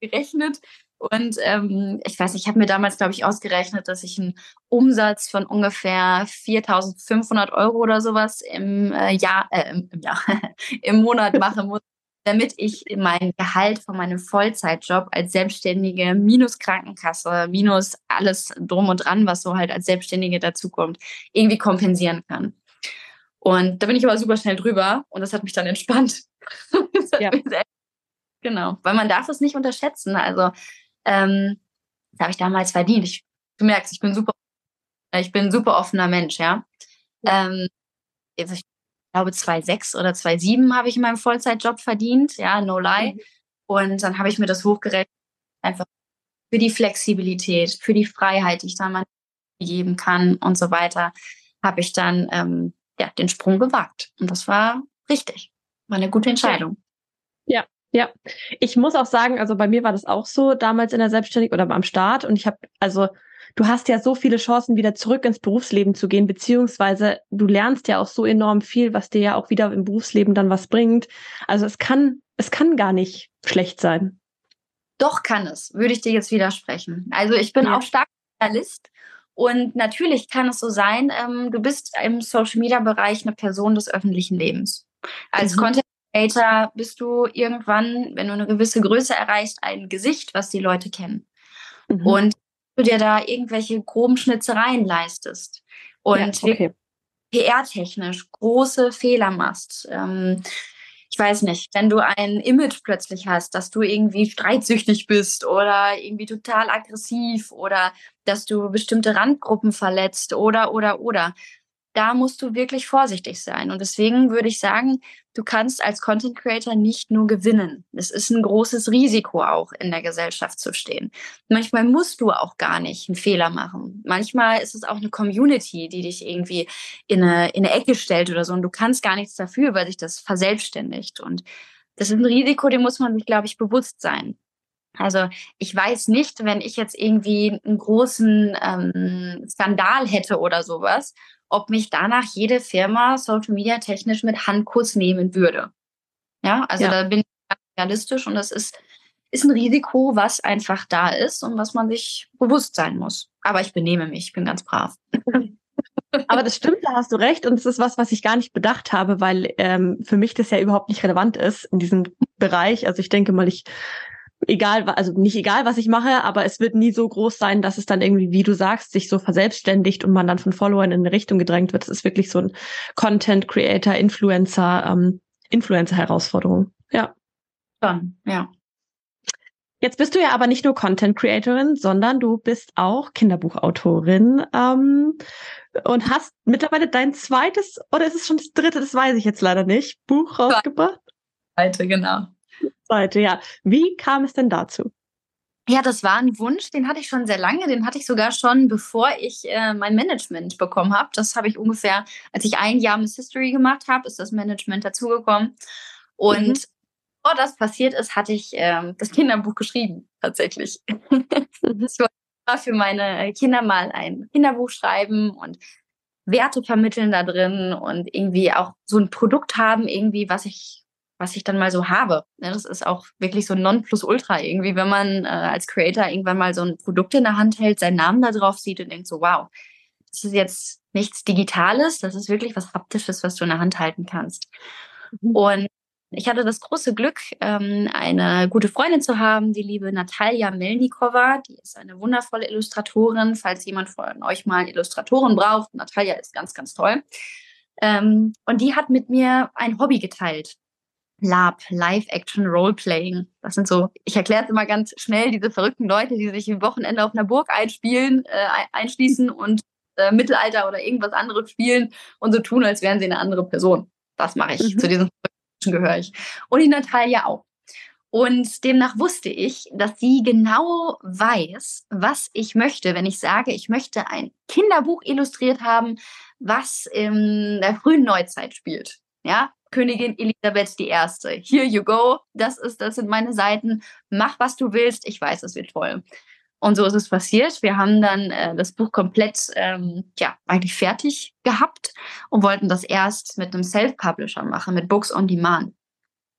gerechnet. Und ähm, ich weiß, ich habe mir damals, glaube ich, ausgerechnet, dass ich einen Umsatz von ungefähr 4.500 Euro oder sowas im äh, Jahr, äh, im, im, Jahr im Monat machen muss, damit ich mein Gehalt von meinem Vollzeitjob als Selbstständige minus Krankenkasse, minus alles drum und dran, was so halt als Selbstständige dazukommt, irgendwie kompensieren kann. Und da bin ich aber super schnell drüber und das hat mich dann entspannt. ja. Genau, weil man darf es nicht unterschätzen. Also ähm, das habe ich damals verdient. Ich, du merkst, ich bin super, ich bin ein super offener Mensch, ja. Ähm, also ich glaube 2,6 oder 2,7 habe ich in meinem Vollzeitjob verdient, ja, no lie. Mhm. Und dann habe ich mir das hochgerechnet, einfach für die Flexibilität, für die Freiheit, die ich da mal geben kann und so weiter, habe ich dann ähm, ja, den Sprung gewagt. Und das war richtig. War eine gute Entscheidung. Ja, ja. Ich muss auch sagen, also bei mir war das auch so damals in der Selbstständigkeit oder am Start. Und ich habe, also du hast ja so viele Chancen, wieder zurück ins Berufsleben zu gehen, beziehungsweise du lernst ja auch so enorm viel, was dir ja auch wieder im Berufsleben dann was bringt. Also es kann, es kann gar nicht schlecht sein. Doch kann es, würde ich dir jetzt widersprechen. Also ich bin ja. auch stark Realist und natürlich kann es so sein, ähm, du bist im Social Media Bereich eine Person des öffentlichen Lebens. Als mhm. Content Creator bist du irgendwann, wenn du eine gewisse Größe erreichst, ein Gesicht, was die Leute kennen. Mhm. Und du dir da irgendwelche groben Schnitzereien leistest und ja, okay. PR-technisch große Fehler machst. Ähm, ich weiß nicht, wenn du ein Image plötzlich hast, dass du irgendwie streitsüchtig bist oder irgendwie total aggressiv oder dass du bestimmte Randgruppen verletzt oder, oder, oder. Da musst du wirklich vorsichtig sein. Und deswegen würde ich sagen, du kannst als Content Creator nicht nur gewinnen. Es ist ein großes Risiko auch in der Gesellschaft zu stehen. Manchmal musst du auch gar nicht einen Fehler machen. Manchmal ist es auch eine Community, die dich irgendwie in eine, in eine Ecke stellt oder so. Und du kannst gar nichts dafür, weil sich das verselbstständigt. Und das ist ein Risiko, dem muss man sich, glaube ich, bewusst sein. Also ich weiß nicht, wenn ich jetzt irgendwie einen großen ähm, Skandal hätte oder sowas, ob mich danach jede Firma Social Media technisch mit Handkuss nehmen würde. Ja, also ja. da bin ich realistisch und das ist, ist ein Risiko, was einfach da ist und was man sich bewusst sein muss. Aber ich benehme mich, ich bin ganz brav. Aber das stimmt, da hast du recht. Und es ist was, was ich gar nicht bedacht habe, weil ähm, für mich das ja überhaupt nicht relevant ist in diesem Bereich. Also ich denke mal, ich egal, also nicht egal, was ich mache, aber es wird nie so groß sein, dass es dann irgendwie, wie du sagst, sich so verselbstständigt und man dann von Followern in eine Richtung gedrängt wird. Es ist wirklich so ein Content Creator, Influencer, ähm, Influencer-Herausforderung. Ja. Schon, ja. Jetzt bist du ja aber nicht nur Content Creatorin, sondern du bist auch Kinderbuchautorin ähm, und hast mittlerweile dein zweites oder ist es schon das dritte, das weiß ich jetzt leider nicht, Buch rausgebracht. Zweite, genau. Zweite, ja. Wie kam es denn dazu? Ja, das war ein Wunsch, den hatte ich schon sehr lange, den hatte ich sogar schon, bevor ich äh, mein Management bekommen habe. Das habe ich ungefähr, als ich ein Jahr Miss History gemacht habe, ist das Management dazugekommen. Und mhm bevor das passiert ist, hatte ich ähm, das Kinderbuch geschrieben, tatsächlich. das war für meine Kinder mal ein Kinderbuch schreiben und Werte vermitteln da drin und irgendwie auch so ein Produkt haben, irgendwie, was ich, was ich dann mal so habe. Ja, das ist auch wirklich so ein Nonplusultra irgendwie, wenn man äh, als Creator irgendwann mal so ein Produkt in der Hand hält, seinen Namen da drauf sieht und denkt so, wow, das ist jetzt nichts Digitales, das ist wirklich was Haptisches, was du in der Hand halten kannst. Mhm. Und ich hatte das große Glück, ähm, eine gute Freundin zu haben, die liebe Natalia Melnikova. Die ist eine wundervolle Illustratorin. Falls jemand von euch mal Illustratoren braucht, Natalia ist ganz, ganz toll. Ähm, und die hat mit mir ein Hobby geteilt. Lab, Live-Action Roleplaying. Das sind so, ich erkläre es immer ganz schnell, diese verrückten Leute, die sich im Wochenende auf einer Burg einspielen, äh, einschließen und äh, Mittelalter oder irgendwas anderes spielen und so tun, als wären sie eine andere Person. Das mache ich mhm. zu diesen gehöre ich. Und die Natalia auch. Und demnach wusste ich, dass sie genau weiß, was ich möchte, wenn ich sage, ich möchte ein Kinderbuch illustriert haben, was in der frühen Neuzeit spielt. Ja, Königin Elisabeth I. Here you go. Das ist, das sind meine Seiten. Mach, was du willst. Ich weiß, es wird toll. Und so ist es passiert. Wir haben dann äh, das Buch komplett, ähm, ja, eigentlich fertig gehabt und wollten das erst mit einem Self-Publisher machen, mit Books on Demand.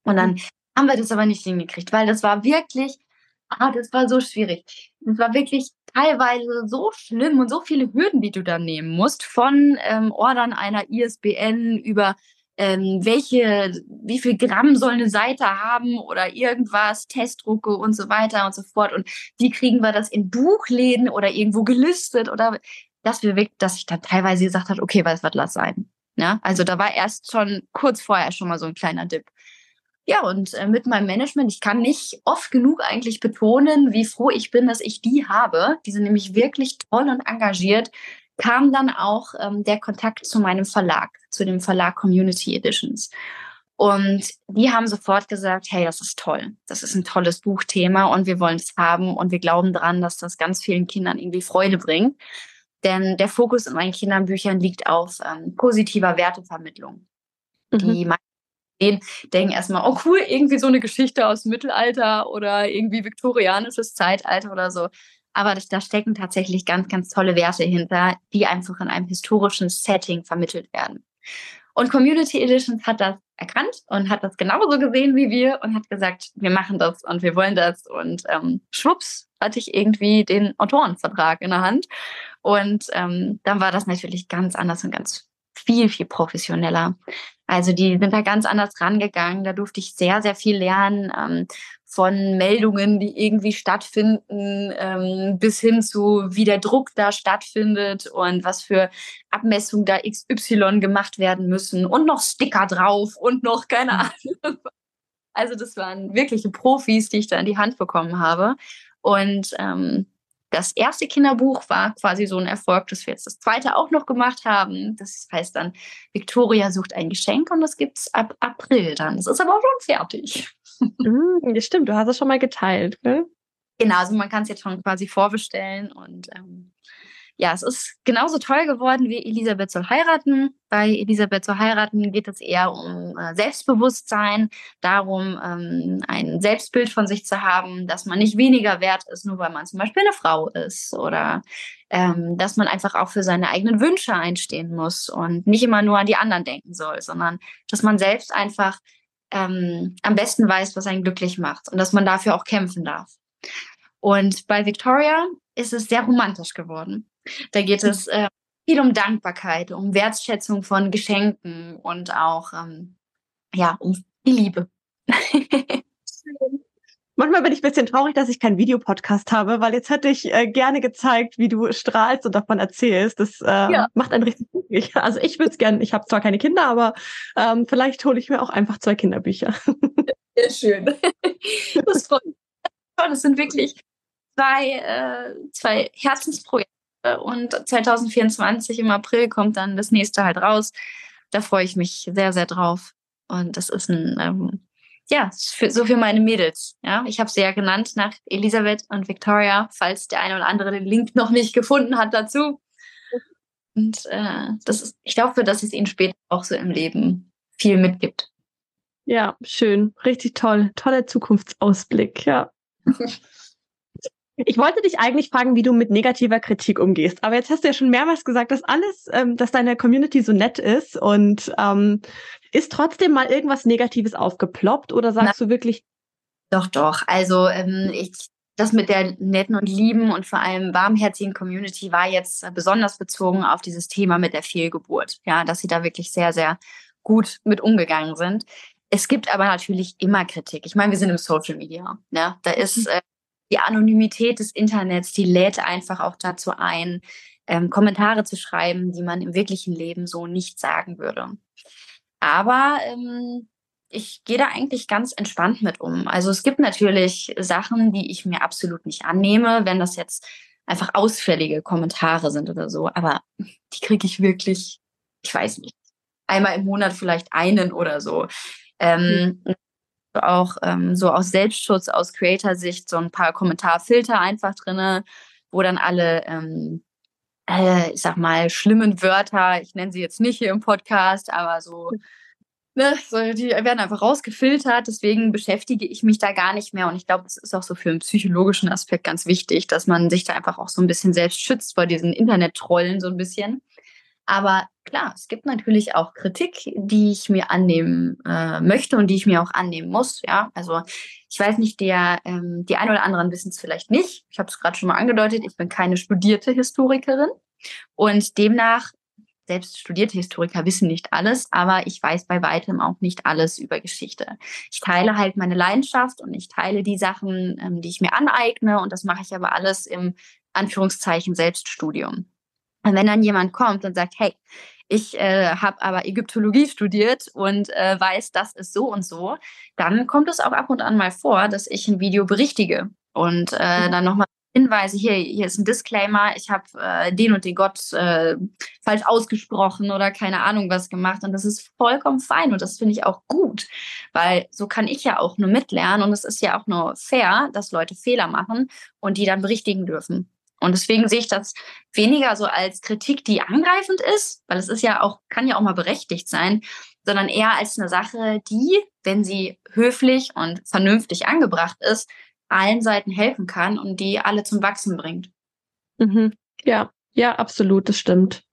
Und dann haben wir das aber nicht hingekriegt, weil das war wirklich, ah, das war so schwierig. Das war wirklich teilweise so schlimm und so viele Hürden, die du da nehmen musst, von ähm, Ordern einer ISBN über ähm, welche, wie viel Gramm soll eine Seite haben oder irgendwas, Testdrucke und so weiter und so fort. Und wie kriegen wir das in Buchläden oder irgendwo gelistet oder wir wirklich, dass ich dann teilweise gesagt habe, okay, was wird das sein? Ja, also da war erst schon kurz vorher schon mal so ein kleiner Dip. Ja, und äh, mit meinem Management, ich kann nicht oft genug eigentlich betonen, wie froh ich bin, dass ich die habe. Die sind nämlich wirklich toll und engagiert kam dann auch ähm, der Kontakt zu meinem Verlag, zu dem Verlag Community Editions. Und die haben sofort gesagt, hey, das ist toll. Das ist ein tolles Buchthema und wir wollen es haben und wir glauben daran, dass das ganz vielen Kindern irgendwie Freude bringt. Denn der Fokus in meinen Kinderbüchern liegt auf ähm, positiver Wertevermittlung. Mhm. Die meisten denken erstmal, oh cool, irgendwie so eine Geschichte aus dem Mittelalter oder irgendwie viktorianisches Zeitalter oder so. Aber da stecken tatsächlich ganz, ganz tolle Werte hinter, die einfach in einem historischen Setting vermittelt werden. Und Community Editions hat das erkannt und hat das genauso gesehen wie wir und hat gesagt, wir machen das und wir wollen das. Und ähm, schwupps hatte ich irgendwie den Autorenvertrag in der Hand. Und ähm, dann war das natürlich ganz anders und ganz viel, viel professioneller. Also die sind da ganz anders rangegangen. Da durfte ich sehr, sehr viel lernen. Ähm, von Meldungen, die irgendwie stattfinden, ähm, bis hin zu, wie der Druck da stattfindet und was für Abmessungen da XY gemacht werden müssen und noch Sticker drauf und noch keine mhm. Ahnung. Also das waren wirkliche Profis, die ich da in die Hand bekommen habe. Und ähm, das erste Kinderbuch war quasi so ein Erfolg, dass wir jetzt das zweite auch noch gemacht haben. Das heißt dann, Victoria sucht ein Geschenk und das gibt es ab April dann. Das ist aber auch schon fertig. Ja, stimmt, du hast es schon mal geteilt, ne? Genau, also man kann es jetzt schon quasi vorbestellen und ähm, ja, es ist genauso toll geworden wie Elisabeth soll heiraten. Bei Elisabeth soll heiraten geht es eher um äh, Selbstbewusstsein, darum, ähm, ein Selbstbild von sich zu haben, dass man nicht weniger wert ist, nur weil man zum Beispiel eine Frau ist oder ähm, dass man einfach auch für seine eigenen Wünsche einstehen muss und nicht immer nur an die anderen denken soll, sondern dass man selbst einfach ähm, am besten weiß, was einen glücklich macht und dass man dafür auch kämpfen darf. Und bei Victoria ist es sehr romantisch geworden. Da geht es äh, viel um Dankbarkeit, um Wertschätzung von Geschenken und auch ähm, ja um die Liebe. Manchmal bin ich ein bisschen traurig, dass ich keinen Videopodcast habe, weil jetzt hätte ich äh, gerne gezeigt, wie du strahlst und davon erzählst. Das äh, ja. macht einen richtig glücklich. Also ich würde es gerne, ich habe zwar keine Kinder, aber ähm, vielleicht hole ich mir auch einfach zwei Kinderbücher. Sehr schön. Das freut mich. Das sind wirklich zwei, äh, zwei Herzensprojekte und 2024 im April kommt dann das nächste halt raus. Da freue ich mich sehr, sehr drauf. Und das ist ein, ähm, ja, für, so für meine Mädels. Ja, ich habe sie ja genannt nach Elisabeth und Victoria, falls der eine oder andere den Link noch nicht gefunden hat dazu. Und äh, das ist, ich glaube, dass es ihnen später auch so im Leben viel mitgibt. Ja, schön, richtig toll, toller Zukunftsausblick, ja. Ich wollte dich eigentlich fragen, wie du mit negativer Kritik umgehst. Aber jetzt hast du ja schon mehrmals gesagt, dass alles, ähm, dass deine Community so nett ist und ähm, ist trotzdem mal irgendwas Negatives aufgeploppt oder sagst Na, du wirklich? Doch, doch. Also ähm, ich, das mit der netten und lieben und vor allem warmherzigen Community war jetzt besonders bezogen auf dieses Thema mit der Fehlgeburt. Ja, dass sie da wirklich sehr, sehr gut mit umgegangen sind. Es gibt aber natürlich immer Kritik. Ich meine, wir sind im Social Media. Ne? Da ist mhm. äh, die Anonymität des Internets, die lädt einfach auch dazu ein, ähm, Kommentare zu schreiben, die man im wirklichen Leben so nicht sagen würde. Aber ähm, ich gehe da eigentlich ganz entspannt mit um. Also es gibt natürlich Sachen, die ich mir absolut nicht annehme, wenn das jetzt einfach ausfällige Kommentare sind oder so. Aber die kriege ich wirklich, ich weiß nicht, einmal im Monat vielleicht einen oder so. Ähm, mhm. Auch ähm, so aus Selbstschutz, aus Creator-Sicht so ein paar Kommentarfilter einfach drinne, wo dann alle ähm, äh, ich sag mal, schlimmen Wörter, ich nenne sie jetzt nicht hier im Podcast, aber so, ne, so, die werden einfach rausgefiltert, deswegen beschäftige ich mich da gar nicht mehr. Und ich glaube, es ist auch so für einen psychologischen Aspekt ganz wichtig, dass man sich da einfach auch so ein bisschen selbst schützt vor diesen Internet-Trollen so ein bisschen. Aber klar, es gibt natürlich auch Kritik, die ich mir annehmen äh, möchte und die ich mir auch annehmen muss. Ja, also ich weiß nicht, der, ähm, die ein oder anderen wissen es vielleicht nicht. Ich habe es gerade schon mal angedeutet. Ich bin keine studierte Historikerin und demnach selbst studierte Historiker wissen nicht alles, aber ich weiß bei weitem auch nicht alles über Geschichte. Ich teile halt meine Leidenschaft und ich teile die Sachen, ähm, die ich mir aneigne und das mache ich aber alles im Anführungszeichen Selbststudium. Und wenn dann jemand kommt und sagt, hey, ich äh, habe aber Ägyptologie studiert und äh, weiß, das ist so und so, dann kommt es auch ab und an mal vor, dass ich ein Video berichtige und äh, mhm. dann nochmal Hinweise, hier, hier ist ein Disclaimer, ich habe äh, den und den Gott äh, falsch ausgesprochen oder keine Ahnung was gemacht und das ist vollkommen fein und das finde ich auch gut, weil so kann ich ja auch nur mitlernen und es ist ja auch nur fair, dass Leute Fehler machen und die dann berichtigen dürfen. Und deswegen sehe ich das weniger so als Kritik, die angreifend ist, weil es ist ja auch, kann ja auch mal berechtigt sein, sondern eher als eine Sache, die, wenn sie höflich und vernünftig angebracht ist, allen Seiten helfen kann und die alle zum Wachsen bringt. Mhm. Ja, ja, absolut, das stimmt.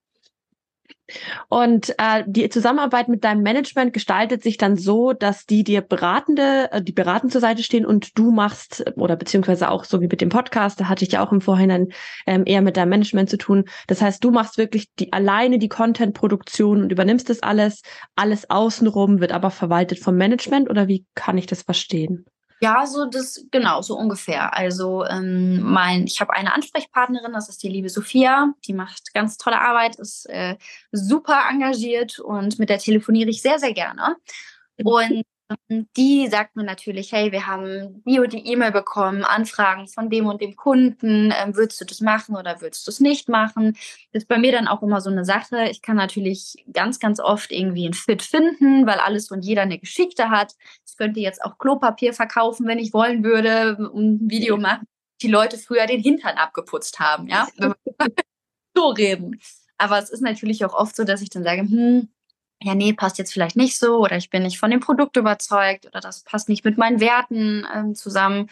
Und äh, die Zusammenarbeit mit deinem Management gestaltet sich dann so, dass die dir beratende, äh, die beratend zur Seite stehen und du machst, oder beziehungsweise auch so wie mit dem Podcast, da hatte ich ja auch im Vorhinein ähm, eher mit deinem Management zu tun. Das heißt, du machst wirklich die alleine die Content-Produktion und übernimmst das alles. Alles außenrum wird aber verwaltet vom Management oder wie kann ich das verstehen? Ja, so das genau so ungefähr. Also ähm, mein, ich habe eine Ansprechpartnerin, das ist die liebe Sophia. Die macht ganz tolle Arbeit, ist äh, super engagiert und mit der telefoniere ich sehr sehr gerne. Mhm. Und die sagt mir natürlich, hey, wir haben die und die E-Mail bekommen, Anfragen von dem und dem Kunden, ähm, würdest du das machen oder würdest du es nicht machen? Das ist bei mir dann auch immer so eine Sache. Ich kann natürlich ganz, ganz oft irgendwie ein Fit finden, weil alles und jeder eine Geschichte hat. Ich könnte jetzt auch Klopapier verkaufen, wenn ich wollen würde, und ein Video machen, die Leute früher den Hintern abgeputzt haben, ja? so reden. Aber es ist natürlich auch oft so, dass ich dann sage, hm, ja, nee, passt jetzt vielleicht nicht so oder ich bin nicht von dem Produkt überzeugt oder das passt nicht mit meinen Werten ähm, zusammen.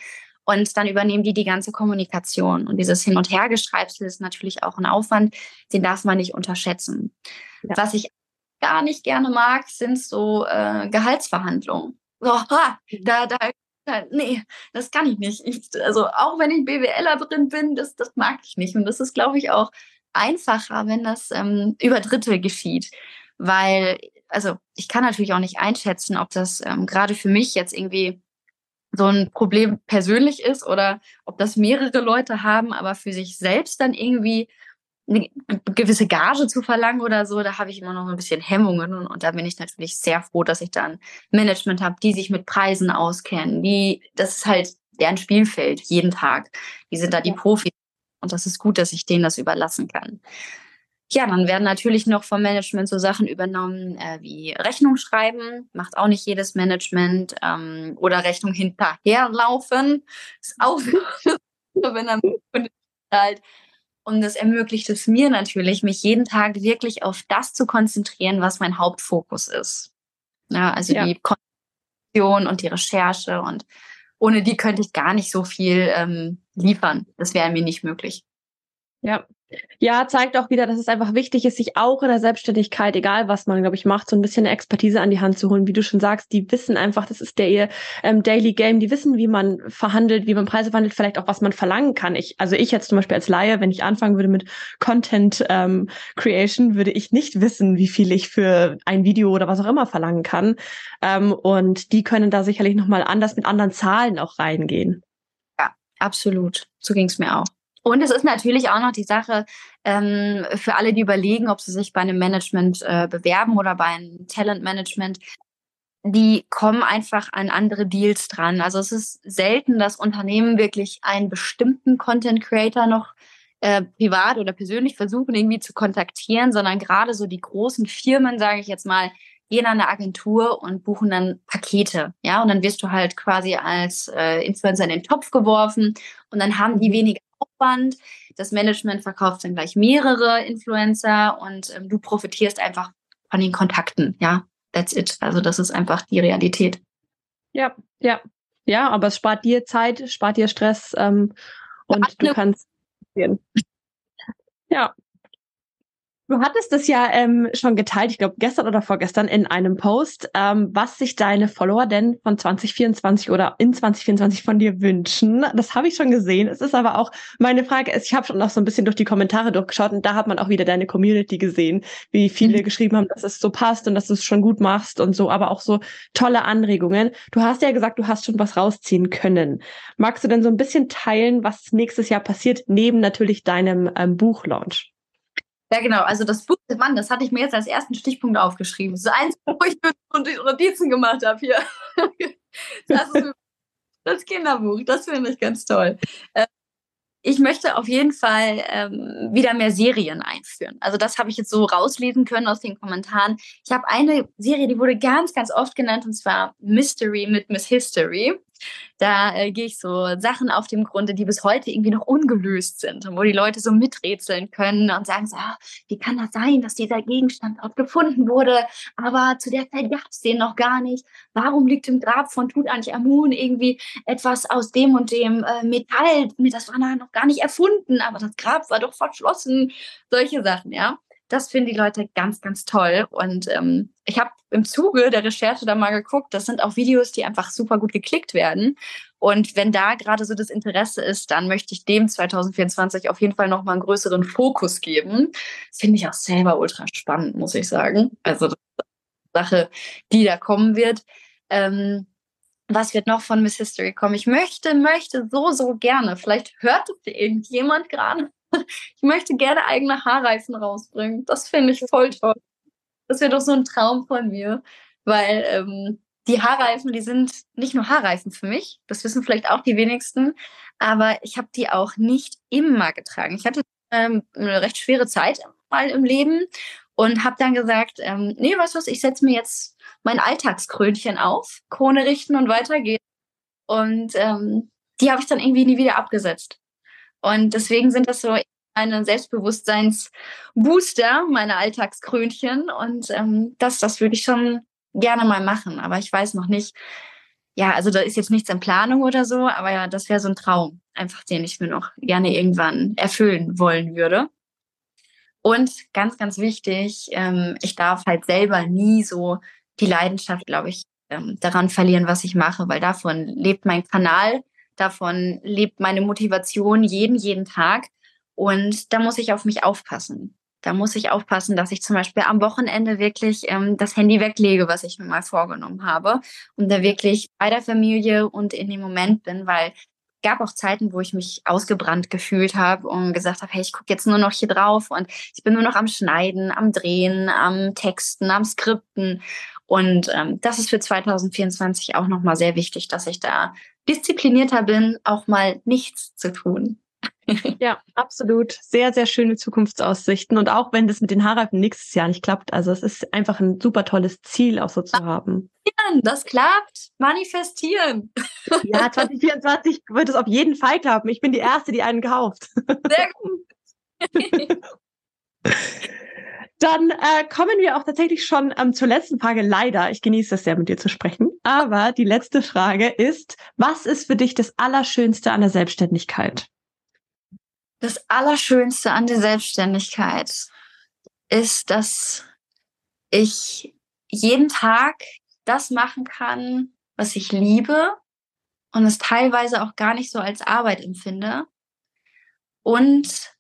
Und dann übernehmen die die ganze Kommunikation. Und dieses Hin- und Hergeschreibsel ist natürlich auch ein Aufwand, den darf man nicht unterschätzen. Ja. Was ich gar nicht gerne mag, sind so äh, Gehaltsverhandlungen. So, ha, da, da, da, nee, das kann ich nicht. Ich, also auch wenn ich BWLer drin bin, das, das mag ich nicht. Und das ist, glaube ich, auch einfacher, wenn das ähm, über Dritte geschieht weil, also ich kann natürlich auch nicht einschätzen, ob das ähm, gerade für mich jetzt irgendwie so ein Problem persönlich ist oder ob das mehrere Leute haben, aber für sich selbst dann irgendwie eine gewisse Gage zu verlangen oder so, da habe ich immer noch ein bisschen Hemmungen und, und da bin ich natürlich sehr froh, dass ich dann Management habe, die sich mit Preisen auskennen, die das ist halt deren Spielfeld jeden Tag. Die sind da die Profis und das ist gut, dass ich denen das überlassen kann. Ja, dann werden natürlich noch vom Management so Sachen übernommen äh, wie Rechnung schreiben, macht auch nicht jedes Management, ähm, oder Rechnung hinterherlaufen, ist auch wenn er halt. Und das ermöglicht es mir natürlich, mich jeden Tag wirklich auf das zu konzentrieren, was mein Hauptfokus ist. Ja, also ja. die Konzentration und die Recherche und ohne die könnte ich gar nicht so viel ähm, liefern. Das wäre mir nicht möglich. Ja, ja, zeigt auch wieder, dass es einfach wichtig ist, sich auch in der Selbstständigkeit, egal was man, glaube ich, macht, so ein bisschen Expertise an die Hand zu holen. Wie du schon sagst, die wissen einfach, das ist der ihr ähm, Daily Game, die wissen, wie man verhandelt, wie man Preise verhandelt, vielleicht auch, was man verlangen kann. Ich, also ich jetzt zum Beispiel als Laie, wenn ich anfangen würde mit Content ähm, Creation, würde ich nicht wissen, wie viel ich für ein Video oder was auch immer verlangen kann. Ähm, und die können da sicherlich nochmal anders mit anderen Zahlen auch reingehen. Ja, absolut. So ging es mir auch. Und es ist natürlich auch noch die Sache ähm, für alle, die überlegen, ob sie sich bei einem Management äh, bewerben oder bei einem Talentmanagement. Die kommen einfach an andere Deals dran. Also es ist selten, dass Unternehmen wirklich einen bestimmten Content Creator noch äh, privat oder persönlich versuchen irgendwie zu kontaktieren, sondern gerade so die großen Firmen, sage ich jetzt mal, gehen an eine Agentur und buchen dann Pakete, ja, und dann wirst du halt quasi als äh, Influencer in den Topf geworfen und dann haben die weniger Aufwand. Das Management verkauft dann gleich mehrere Influencer und ähm, du profitierst einfach von den Kontakten. Ja, that's it. Also das ist einfach die Realität. Ja, ja. Ja, aber es spart dir Zeit, spart dir Stress ähm, und du kannst. Ja, Du hattest es ja ähm, schon geteilt, ich glaube gestern oder vorgestern in einem Post, ähm, was sich deine Follower denn von 2024 oder in 2024 von dir wünschen. Das habe ich schon gesehen. Es ist aber auch meine Frage ist, ich habe schon noch so ein bisschen durch die Kommentare durchgeschaut und da hat man auch wieder deine Community gesehen, wie viele mhm. geschrieben haben, dass es so passt und dass du es schon gut machst und so, aber auch so tolle Anregungen. Du hast ja gesagt, du hast schon was rausziehen können. Magst du denn so ein bisschen teilen, was nächstes Jahr passiert, neben natürlich deinem ähm, Buchlaunch? Ja, genau. Also das Buch, Mann, das hatte ich mir jetzt als ersten Stichpunkt aufgeschrieben. Ist eins, wo ich Notizen gemacht habe hier. Das ist das Kinderbuch. Das finde ich ganz toll. Äh, ich möchte auf jeden Fall ähm, wieder mehr Serien einführen. Also das habe ich jetzt so rauslesen können aus den Kommentaren. Ich habe eine Serie, die wurde ganz, ganz oft genannt, und zwar Mystery mit Miss History. Da äh, gehe ich so Sachen auf dem Grunde, die bis heute irgendwie noch ungelöst sind und wo die Leute so miträtseln können und sagen so, ah, wie kann das sein, dass dieser Gegenstand dort gefunden wurde, aber zu der Zeit gab es den noch gar nicht. Warum liegt im Grab von Tutanchamun irgendwie etwas aus dem und dem äh, Metall? Das war noch gar nicht erfunden, aber das Grab war doch verschlossen. Solche Sachen, ja. Das finden die Leute ganz, ganz toll. Und ähm, ich habe im Zuge der Recherche da mal geguckt, das sind auch Videos, die einfach super gut geklickt werden. Und wenn da gerade so das Interesse ist, dann möchte ich dem 2024 auf jeden Fall nochmal einen größeren Fokus geben. Finde ich auch selber ultra spannend, muss ich sagen. Also das ist eine Sache, die da kommen wird. Ähm, was wird noch von Miss History kommen? Ich möchte, möchte so, so gerne. Vielleicht hört es irgendjemand gerade ich möchte gerne eigene Haarreifen rausbringen. Das finde ich voll toll. Das wäre doch so ein Traum von mir, weil ähm, die Haarreifen, die sind nicht nur Haarreifen für mich, das wissen vielleicht auch die wenigsten, aber ich habe die auch nicht immer getragen. Ich hatte ähm, eine recht schwere Zeit mal im Leben und habe dann gesagt, ähm, nee, weißt du was, ich setze mir jetzt mein Alltagskrönchen auf, Krone richten und weitergehen. Und ähm, die habe ich dann irgendwie nie wieder abgesetzt. Und deswegen sind das so meine Selbstbewusstseinsbooster, meine Alltagskrönchen. Und ähm, das, das würde ich schon gerne mal machen. Aber ich weiß noch nicht, ja, also da ist jetzt nichts in Planung oder so, aber ja, das wäre so ein Traum, einfach den ich mir noch gerne irgendwann erfüllen wollen würde. Und ganz, ganz wichtig, ähm, ich darf halt selber nie so die Leidenschaft, glaube ich, ähm, daran verlieren, was ich mache, weil davon lebt mein Kanal Davon lebt meine Motivation jeden, jeden Tag. Und da muss ich auf mich aufpassen. Da muss ich aufpassen, dass ich zum Beispiel am Wochenende wirklich ähm, das Handy weglege, was ich mir mal vorgenommen habe und da wirklich bei der Familie und in dem Moment bin, weil gab auch Zeiten, wo ich mich ausgebrannt gefühlt habe und gesagt habe, hey, ich gucke jetzt nur noch hier drauf und ich bin nur noch am Schneiden, am Drehen, am Texten, am Skripten. Und ähm, das ist für 2024 auch nochmal sehr wichtig, dass ich da disziplinierter bin, auch mal nichts zu tun. ja, absolut. Sehr, sehr schöne Zukunftsaussichten. Und auch wenn das mit den Haarreifen nächstes Jahr nicht klappt, also es ist einfach ein super tolles Ziel auch so zu haben. Das klappt. Manifestieren. Ja, 2024 wird es auf jeden Fall klappen. Ich bin die Erste, die einen kauft. Sehr gut. Dann äh, kommen wir auch tatsächlich schon ähm, zur letzten Frage. Leider, ich genieße es sehr, mit dir zu sprechen. Aber die letzte Frage ist, was ist für dich das Allerschönste an der Selbstständigkeit? Das Allerschönste an der Selbstständigkeit ist, dass ich jeden Tag das machen kann, was ich liebe und es teilweise auch gar nicht so als Arbeit empfinde. Und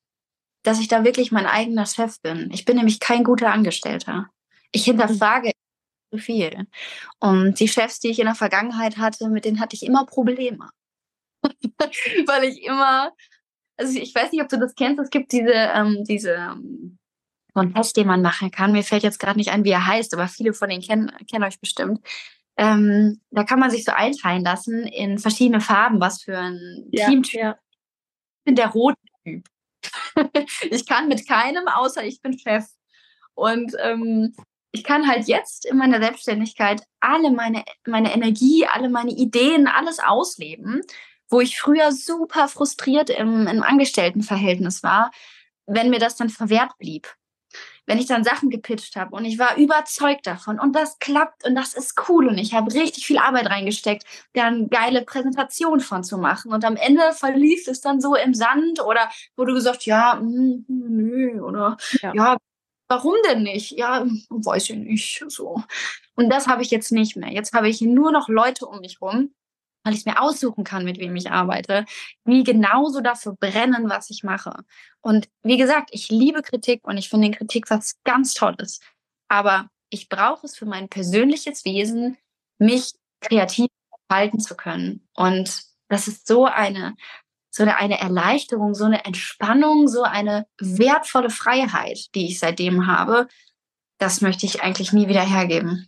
dass ich da wirklich mein eigener Chef bin. Ich bin nämlich kein guter Angestellter. Ich hinterfrage zu viel. Und die Chefs, die ich in der Vergangenheit hatte, mit denen hatte ich immer Probleme. Weil ich immer, also ich weiß nicht, ob du das kennst, es gibt diese, ähm, diese ähm, Contest, den man machen kann. Mir fällt jetzt gerade nicht ein, wie er heißt, aber viele von denen kennen, kennen euch bestimmt. Ähm, da kann man sich so einteilen lassen in verschiedene Farben, was für ein ja, Teamtyp. Ja. Ich bin der rote Typ. ich kann mit keinem, außer ich bin Chef. Und ähm, ich kann halt jetzt in meiner Selbstständigkeit alle meine, meine Energie, alle meine Ideen, alles ausleben, wo ich früher super frustriert im, im Angestelltenverhältnis war, wenn mir das dann verwehrt blieb wenn ich dann Sachen gepitcht habe und ich war überzeugt davon und das klappt und das ist cool und ich habe richtig viel Arbeit reingesteckt, da eine geile Präsentation von zu machen und am Ende verlief es dann so im Sand oder wurde gesagt, ja, mh, nö oder ja. ja warum denn nicht? Ja, weiß ich nicht. So. Und das habe ich jetzt nicht mehr. Jetzt habe ich nur noch Leute um mich rum, weil ich mir aussuchen kann, mit wem ich arbeite, die genauso dafür brennen, was ich mache. Und wie gesagt, ich liebe Kritik und ich finde Kritik was ganz Tolles. Aber ich brauche es für mein persönliches Wesen, mich kreativ halten zu können. Und das ist so eine, so eine Erleichterung, so eine Entspannung, so eine wertvolle Freiheit, die ich seitdem habe. Das möchte ich eigentlich nie wieder hergeben.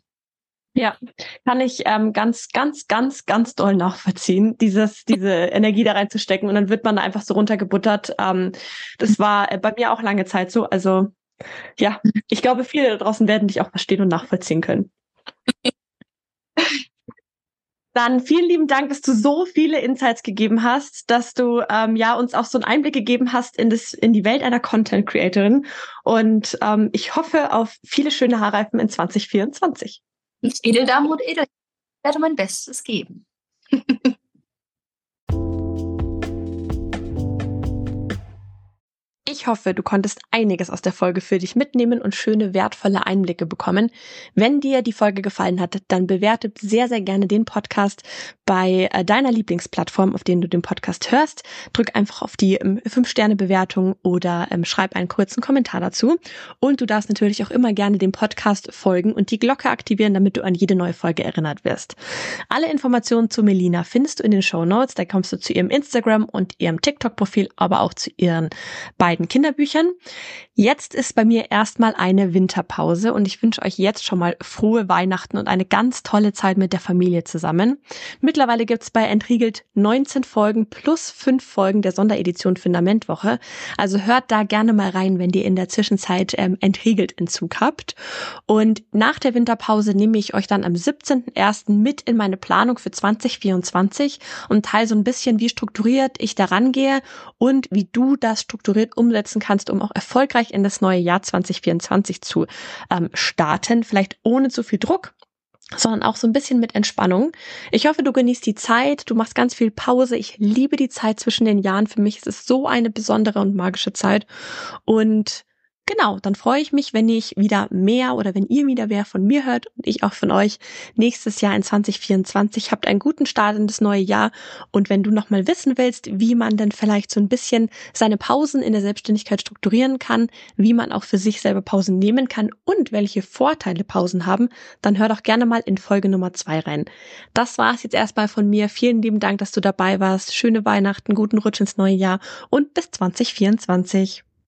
Ja, kann ich ähm, ganz, ganz, ganz, ganz doll nachvollziehen, dieses, diese Energie da reinzustecken und dann wird man da einfach so runtergebuttert. Ähm, das war äh, bei mir auch lange Zeit so. Also ja, ich glaube, viele da draußen werden dich auch verstehen und nachvollziehen können. Dann vielen lieben Dank, dass du so viele Insights gegeben hast, dass du ähm, ja uns auch so einen Einblick gegeben hast in das in die Welt einer Content Creatorin. Und ähm, ich hoffe auf viele schöne Haarreifen in 2024. Edeldame und Edel. Ich werde mein Bestes geben. Ich hoffe, du konntest einiges aus der Folge für dich mitnehmen und schöne, wertvolle Einblicke bekommen. Wenn dir die Folge gefallen hat, dann bewerte sehr, sehr gerne den Podcast bei äh, deiner Lieblingsplattform, auf denen du den Podcast hörst. Drück einfach auf die 5-Sterne-Bewertung ähm, oder ähm, schreib einen kurzen Kommentar dazu. Und du darfst natürlich auch immer gerne dem Podcast folgen und die Glocke aktivieren, damit du an jede neue Folge erinnert wirst. Alle Informationen zu Melina findest du in den Show Notes. Da kommst du zu ihrem Instagram und ihrem TikTok-Profil, aber auch zu ihren beiden Kinderbüchern. Jetzt ist bei mir erstmal eine Winterpause und ich wünsche euch jetzt schon mal frohe Weihnachten und eine ganz tolle Zeit mit der Familie zusammen. Mittlerweile gibt's bei Entriegelt 19 Folgen plus 5 Folgen der Sonderedition Fundamentwoche. Also hört da gerne mal rein, wenn ihr in der Zwischenzeit ähm, Entriegelt Entzug habt. Und nach der Winterpause nehme ich euch dann am 17.01. mit in meine Planung für 2024 und teile so ein bisschen, wie strukturiert ich daran gehe und wie du das strukturiert um umsetzen kannst, um auch erfolgreich in das neue Jahr 2024 zu ähm, starten. Vielleicht ohne zu viel Druck, sondern auch so ein bisschen mit Entspannung. Ich hoffe, du genießt die Zeit, du machst ganz viel Pause. Ich liebe die Zeit zwischen den Jahren. Für mich ist es so eine besondere und magische Zeit. Und genau, dann freue ich mich, wenn ich wieder mehr oder wenn ihr wieder mehr von mir hört und ich auch von euch nächstes Jahr in 2024. Habt einen guten Start in das neue Jahr und wenn du nochmal wissen willst, wie man denn vielleicht so ein bisschen seine Pausen in der Selbstständigkeit strukturieren kann, wie man auch für sich selber Pausen nehmen kann und welche Vorteile Pausen haben, dann hör doch gerne mal in Folge Nummer zwei rein. Das war's jetzt erstmal von mir. Vielen lieben Dank, dass du dabei warst. Schöne Weihnachten, guten Rutsch ins neue Jahr und bis 2024.